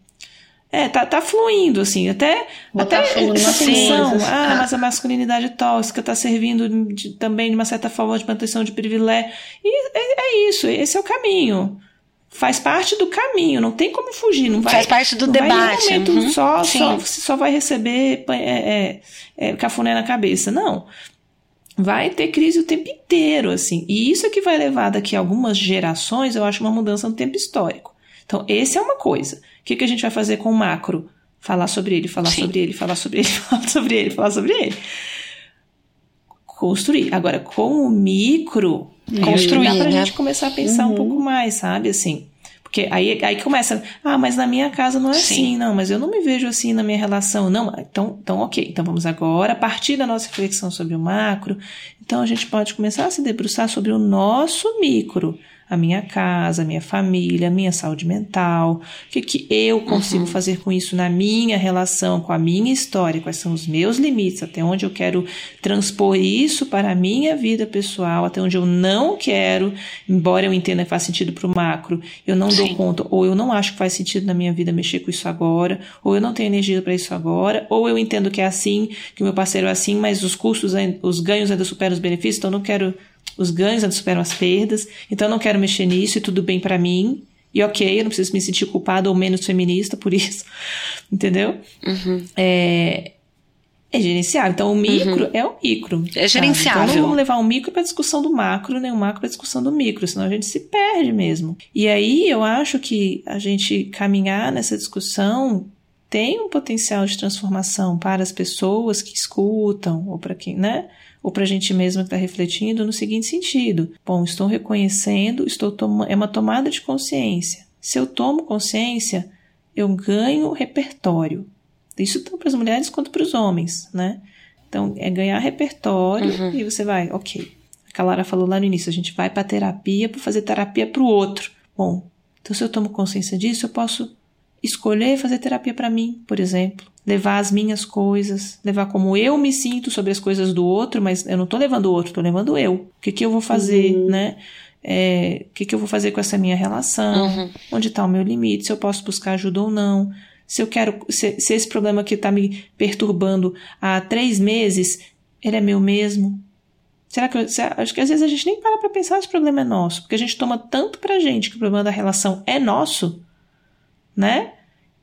É, tá, tá fluindo, assim, até, Botar até tensão, ah, ah, mas a masculinidade tóxica tá servindo de, também, de uma certa forma, de manutenção de privilégio. E é, é, isso, esse é o caminho. Faz parte do caminho, não tem como fugir, não vai. Faz parte do debate. Vai um uhum. só, só, você só vai receber é, é, é, cafuné na cabeça. Não. vai ter crise o tempo inteiro, assim. E isso é que vai levar daqui a algumas gerações, eu acho, uma mudança no tempo histórico. Então, esse é uma coisa. O que, que a gente vai fazer com o macro? Falar sobre ele, falar Sim. sobre ele, falar sobre ele, (laughs) falar sobre ele, falar sobre ele. Construir. Agora, com o micro, construir, dá pra né? gente começar a pensar uhum. um pouco mais, sabe? Assim, porque aí, aí começa, ah, mas na minha casa não é Sim. assim, não, mas eu não me vejo assim na minha relação. Não, então, então ok, então vamos agora, a partir da nossa reflexão sobre o macro, então a gente pode começar a se debruçar sobre o nosso micro a minha casa, a minha família, a minha saúde mental, o que, que eu consigo uhum. fazer com isso na minha relação, com a minha história, quais são os meus limites, até onde eu quero transpor isso para a minha vida pessoal, até onde eu não quero, embora eu entenda que faz sentido para o macro, eu não Sim. dou conta, ou eu não acho que faz sentido na minha vida mexer com isso agora, ou eu não tenho energia para isso agora, ou eu entendo que é assim, que o meu parceiro é assim, mas os custos, os ganhos ainda superam os benefícios, então eu não quero os ganhos ainda superam as perdas, então eu não quero mexer nisso e tudo bem para mim. E ok, eu não preciso me sentir culpada ou menos feminista por isso, (laughs) entendeu? Uhum. É, é gerenciável. Então, o micro uhum. é o micro. É gerenciável. Então, não vamos levar o micro para discussão do macro, nem o macro para discussão do micro, senão a gente se perde mesmo. E aí, eu acho que a gente caminhar nessa discussão tem um potencial de transformação para as pessoas que escutam, ou para quem, né? Ou para a gente mesma que está refletindo no seguinte sentido: bom, estou reconhecendo, estou é uma tomada de consciência. Se eu tomo consciência, eu ganho repertório. Isso tanto para as mulheres quanto para os homens, né? Então, é ganhar repertório uhum. e você vai, ok. A Calara falou lá no início, a gente vai para terapia para fazer terapia para o outro. Bom, então se eu tomo consciência disso, eu posso escolher fazer terapia para mim, por exemplo levar as minhas coisas, levar como eu me sinto sobre as coisas do outro, mas eu não estou levando o outro, estou levando eu. O que, que eu vou fazer, uhum. né? É, o que, que eu vou fazer com essa minha relação? Uhum. Onde está o meu limite? Se eu posso buscar ajuda ou não? Se eu quero, se, se esse problema que está me perturbando há três meses, ele é meu mesmo? Será que eu, acho que às vezes a gente nem para para pensar se o problema é nosso, porque a gente toma tanto pra gente que o problema da relação é nosso, né?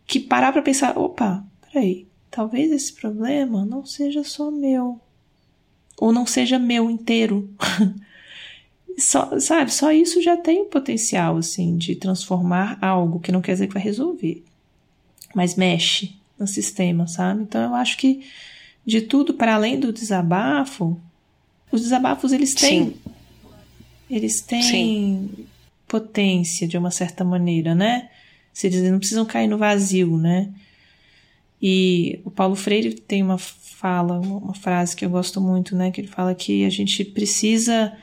Que parar para pensar, opa, peraí, talvez esse problema não seja só meu. Ou não seja meu inteiro. (laughs) só, sabe, só isso já tem o potencial, assim, de transformar algo, que não quer dizer que vai resolver. Mas mexe no sistema, sabe? Então eu acho que de tudo para além do desabafo, os desabafos eles têm Sim. eles têm Sim. potência de uma certa maneira, né? Se eles não precisam cair no vazio, né? E o Paulo Freire tem uma fala, uma frase que eu gosto muito, né? Que ele fala que a gente precisa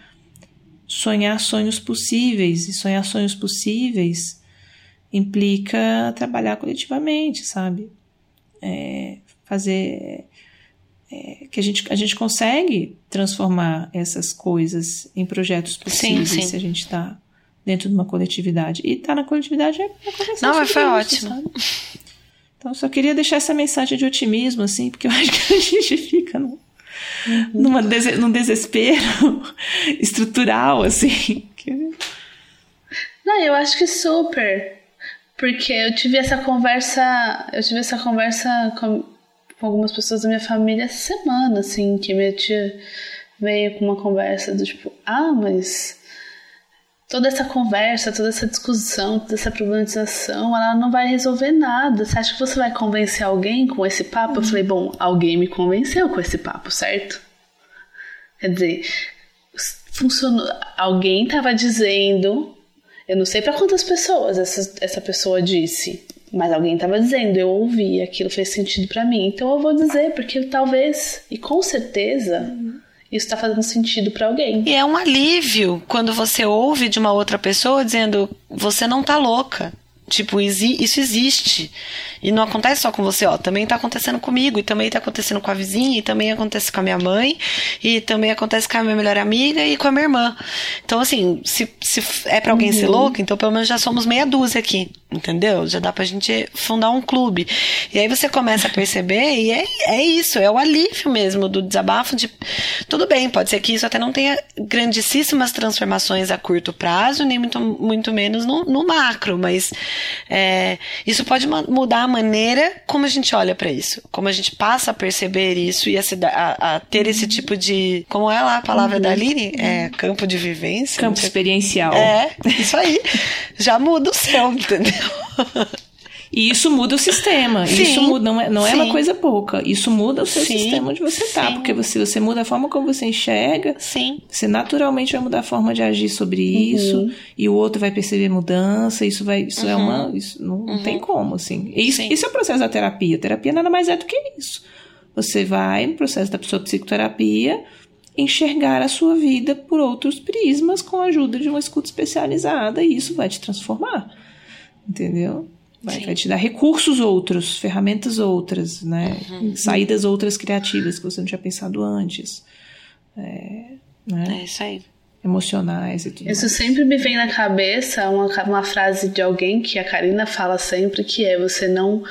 sonhar sonhos possíveis, e sonhar sonhos possíveis implica trabalhar coletivamente, sabe? É, fazer. É, que a gente, a gente consegue transformar essas coisas em projetos possíveis sim, sim. se a gente está dentro de uma coletividade. E estar tá na coletividade é, é conversar Não, mas foi isso, ótimo. Sabe? Então, só queria deixar essa mensagem de otimismo, assim, porque eu (laughs) acho que a gente fica num, numa des num desespero (laughs) estrutural, assim. Não, eu acho que super. Porque eu tive essa conversa. Eu tive essa conversa com, com algumas pessoas da minha família essa semana, assim, que minha tia veio com uma conversa do tipo, ah, mas toda essa conversa, toda essa discussão, toda essa problematização, ela não vai resolver nada. Você acha que você vai convencer alguém com esse papo? Eu falei, bom, alguém me convenceu com esse papo, certo? Quer dizer, funcionou. Alguém estava dizendo, eu não sei para quantas pessoas essa, essa pessoa disse, mas alguém estava dizendo, eu ouvi, aquilo fez sentido para mim. Então eu vou dizer, porque talvez, e com certeza. Uhum isso está fazendo sentido para alguém. E é um alívio quando você ouve de uma outra pessoa dizendo: você não tá louca. Tipo, isso existe. E não acontece só com você, ó. Também tá acontecendo comigo, e também tá acontecendo com a vizinha, e também acontece com a minha mãe, e também acontece com a minha melhor amiga e com a minha irmã. Então, assim, se, se é para alguém uhum. ser louco, então pelo menos já somos meia dúzia aqui. Entendeu? Já dá pra gente fundar um clube. E aí você começa a perceber, e é, é isso, é o alívio mesmo do desabafo de. Tudo bem, pode ser que isso até não tenha grandíssimas transformações a curto prazo, nem muito, muito menos no, no macro, mas é, isso pode mudar maneira como a gente olha para isso, como a gente passa a perceber isso e a, a, a ter esse tipo de. Como é lá a palavra uhum. da Aline? É campo de vivência? Campo experiencial. É, isso aí. Já muda o céu, entendeu? (laughs) E isso muda o sistema. Sim, isso muda, não é, não é uma coisa pouca. Isso muda o seu sim, sistema onde você está. Porque você, você muda a forma como você enxerga. Sim. Você naturalmente vai mudar a forma de agir sobre uhum. isso. E o outro vai perceber mudança. Isso vai. Isso uhum. é uma. Isso não, uhum. tem como, assim. Isso, isso é o processo da terapia. A terapia nada mais é do que isso. Você vai, no processo da sua psicoterapia, enxergar a sua vida por outros prismas com a ajuda de uma escuta especializada. E isso vai te transformar. Entendeu? Vai, vai, te dar recursos outros, ferramentas outras, né? Uhum. Saídas outras criativas que você não tinha pensado antes. É, né? é isso aí. Emocionais e tudo Isso mais. sempre me vem na cabeça uma, uma frase de alguém que a Karina fala sempre, que é você não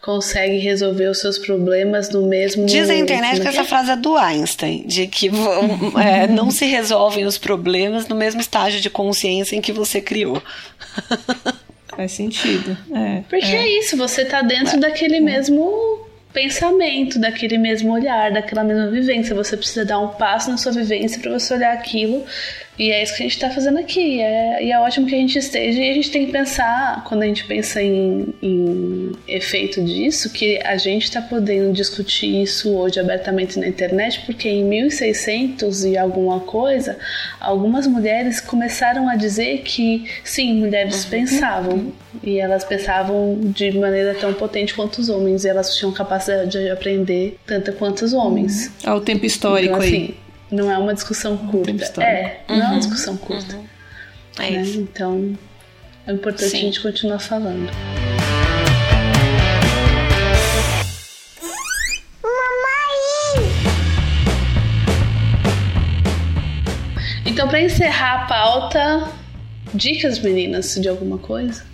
consegue resolver os seus problemas no mesmo Diz a internet que essa frase é do Einstein, de que (laughs) é, não se resolvem os problemas no mesmo estágio de consciência em que você criou. (laughs) Faz sentido. É, Porque é. é isso, você tá dentro é. daquele mesmo pensamento, daquele mesmo olhar, daquela mesma vivência. Você precisa dar um passo na sua vivência para você olhar aquilo e é isso que a gente está fazendo aqui. É, e é ótimo que a gente esteja. E a gente tem que pensar, quando a gente pensa em, em efeito disso, que a gente está podendo discutir isso hoje abertamente na internet, porque em 1600 e alguma coisa, algumas mulheres começaram a dizer que sim, mulheres uhum. pensavam. E elas pensavam de maneira tão potente quanto os homens. E elas tinham capacidade de aprender tanto quanto os homens. Uhum. Ao tempo histórico então, assim, aí. Não é uma discussão curta. É, não uhum. é uma uhum. discussão curta. Uhum. É né? isso. Então, é importante Sim. a gente continuar falando. Então, para encerrar a pauta, dicas meninas de alguma coisa?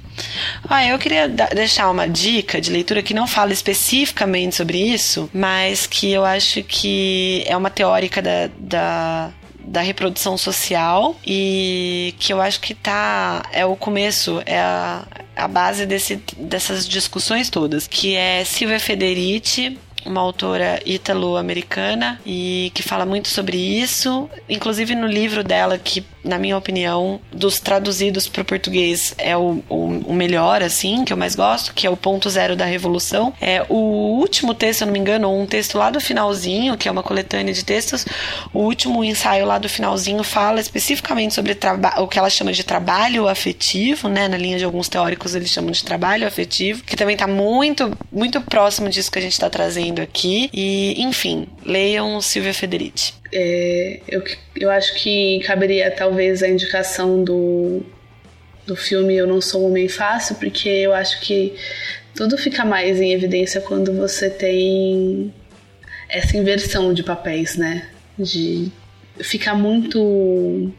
Ah, eu queria deixar uma dica de leitura que não fala especificamente sobre isso, mas que eu acho que é uma teórica da, da da reprodução social e que eu acho que tá é o começo, é a, a base desse, dessas discussões todas, que é Silvia Federici, uma autora ítalo-americana e que fala muito sobre isso, inclusive no livro dela que na minha opinião, dos traduzidos para o português é o, o, o, melhor, assim, que eu mais gosto, que é o Ponto Zero da Revolução. É o último texto, se eu não me engano, um texto lá do finalzinho, que é uma coletânea de textos, o último ensaio lá do finalzinho fala especificamente sobre o que ela chama de trabalho afetivo, né? Na linha de alguns teóricos eles chamam de trabalho afetivo, que também está muito, muito próximo disso que a gente está trazendo aqui. E, enfim, leiam Silvia Federici. É, eu, eu acho que caberia talvez a indicação do, do filme Eu Não Sou um Homem Fácil, porque eu acho que tudo fica mais em evidência quando você tem essa inversão de papéis, né? De ficar muito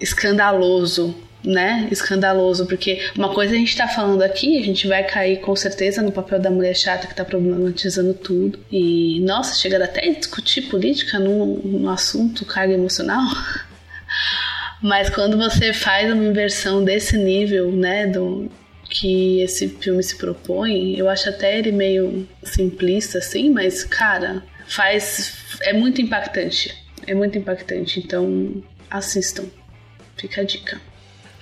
escandaloso né, escandaloso, porque uma coisa a gente tá falando aqui, a gente vai cair com certeza no papel da mulher chata que tá problematizando tudo. E, nossa, chegar até a discutir política num, num assunto carga emocional. (laughs) Mas quando você faz uma inversão desse nível, né, do que esse filme se propõe, eu acho até ele meio simplista assim, mas cara, faz é muito impactante. É muito impactante, então assistam. Fica a dica.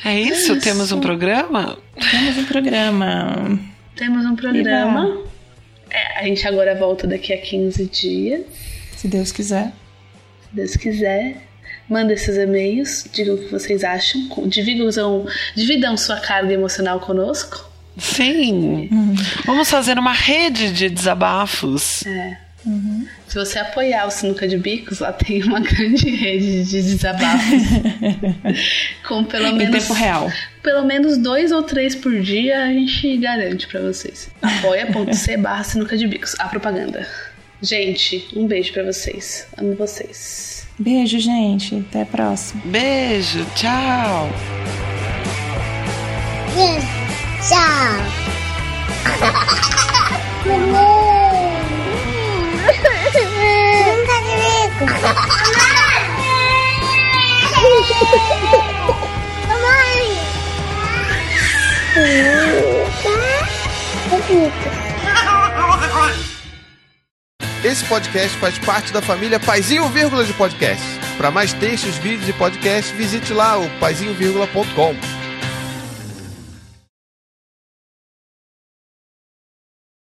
É isso? É isso. Temos um programa? Temos um programa. Temos um programa. É, a gente agora volta daqui a 15 dias. Se Deus quiser. Se Deus quiser. Manda esses e-mails, digam o que vocês acham. Dividam, dividam sua carga emocional conosco. Sim. Uhum. Vamos fazer uma rede de desabafos. É. Uhum. Se você apoiar o Sinuca de Bicos, lá tem uma (laughs) grande rede de desabafos. (laughs) com pelo menos. Em tempo real. Pelo menos dois ou três por dia a gente garante para vocês. apoia.c barra Sinuca de Bicos. A propaganda. Gente, um beijo para vocês. Amo vocês. Beijo, gente. Até a próxima. Beijo. Tchau. Beijo. Tchau. (laughs) Esse podcast faz parte da família Paizinho Vírgula de Podcast. Para mais textos, vídeos e podcasts, visite lá o paizinho.com.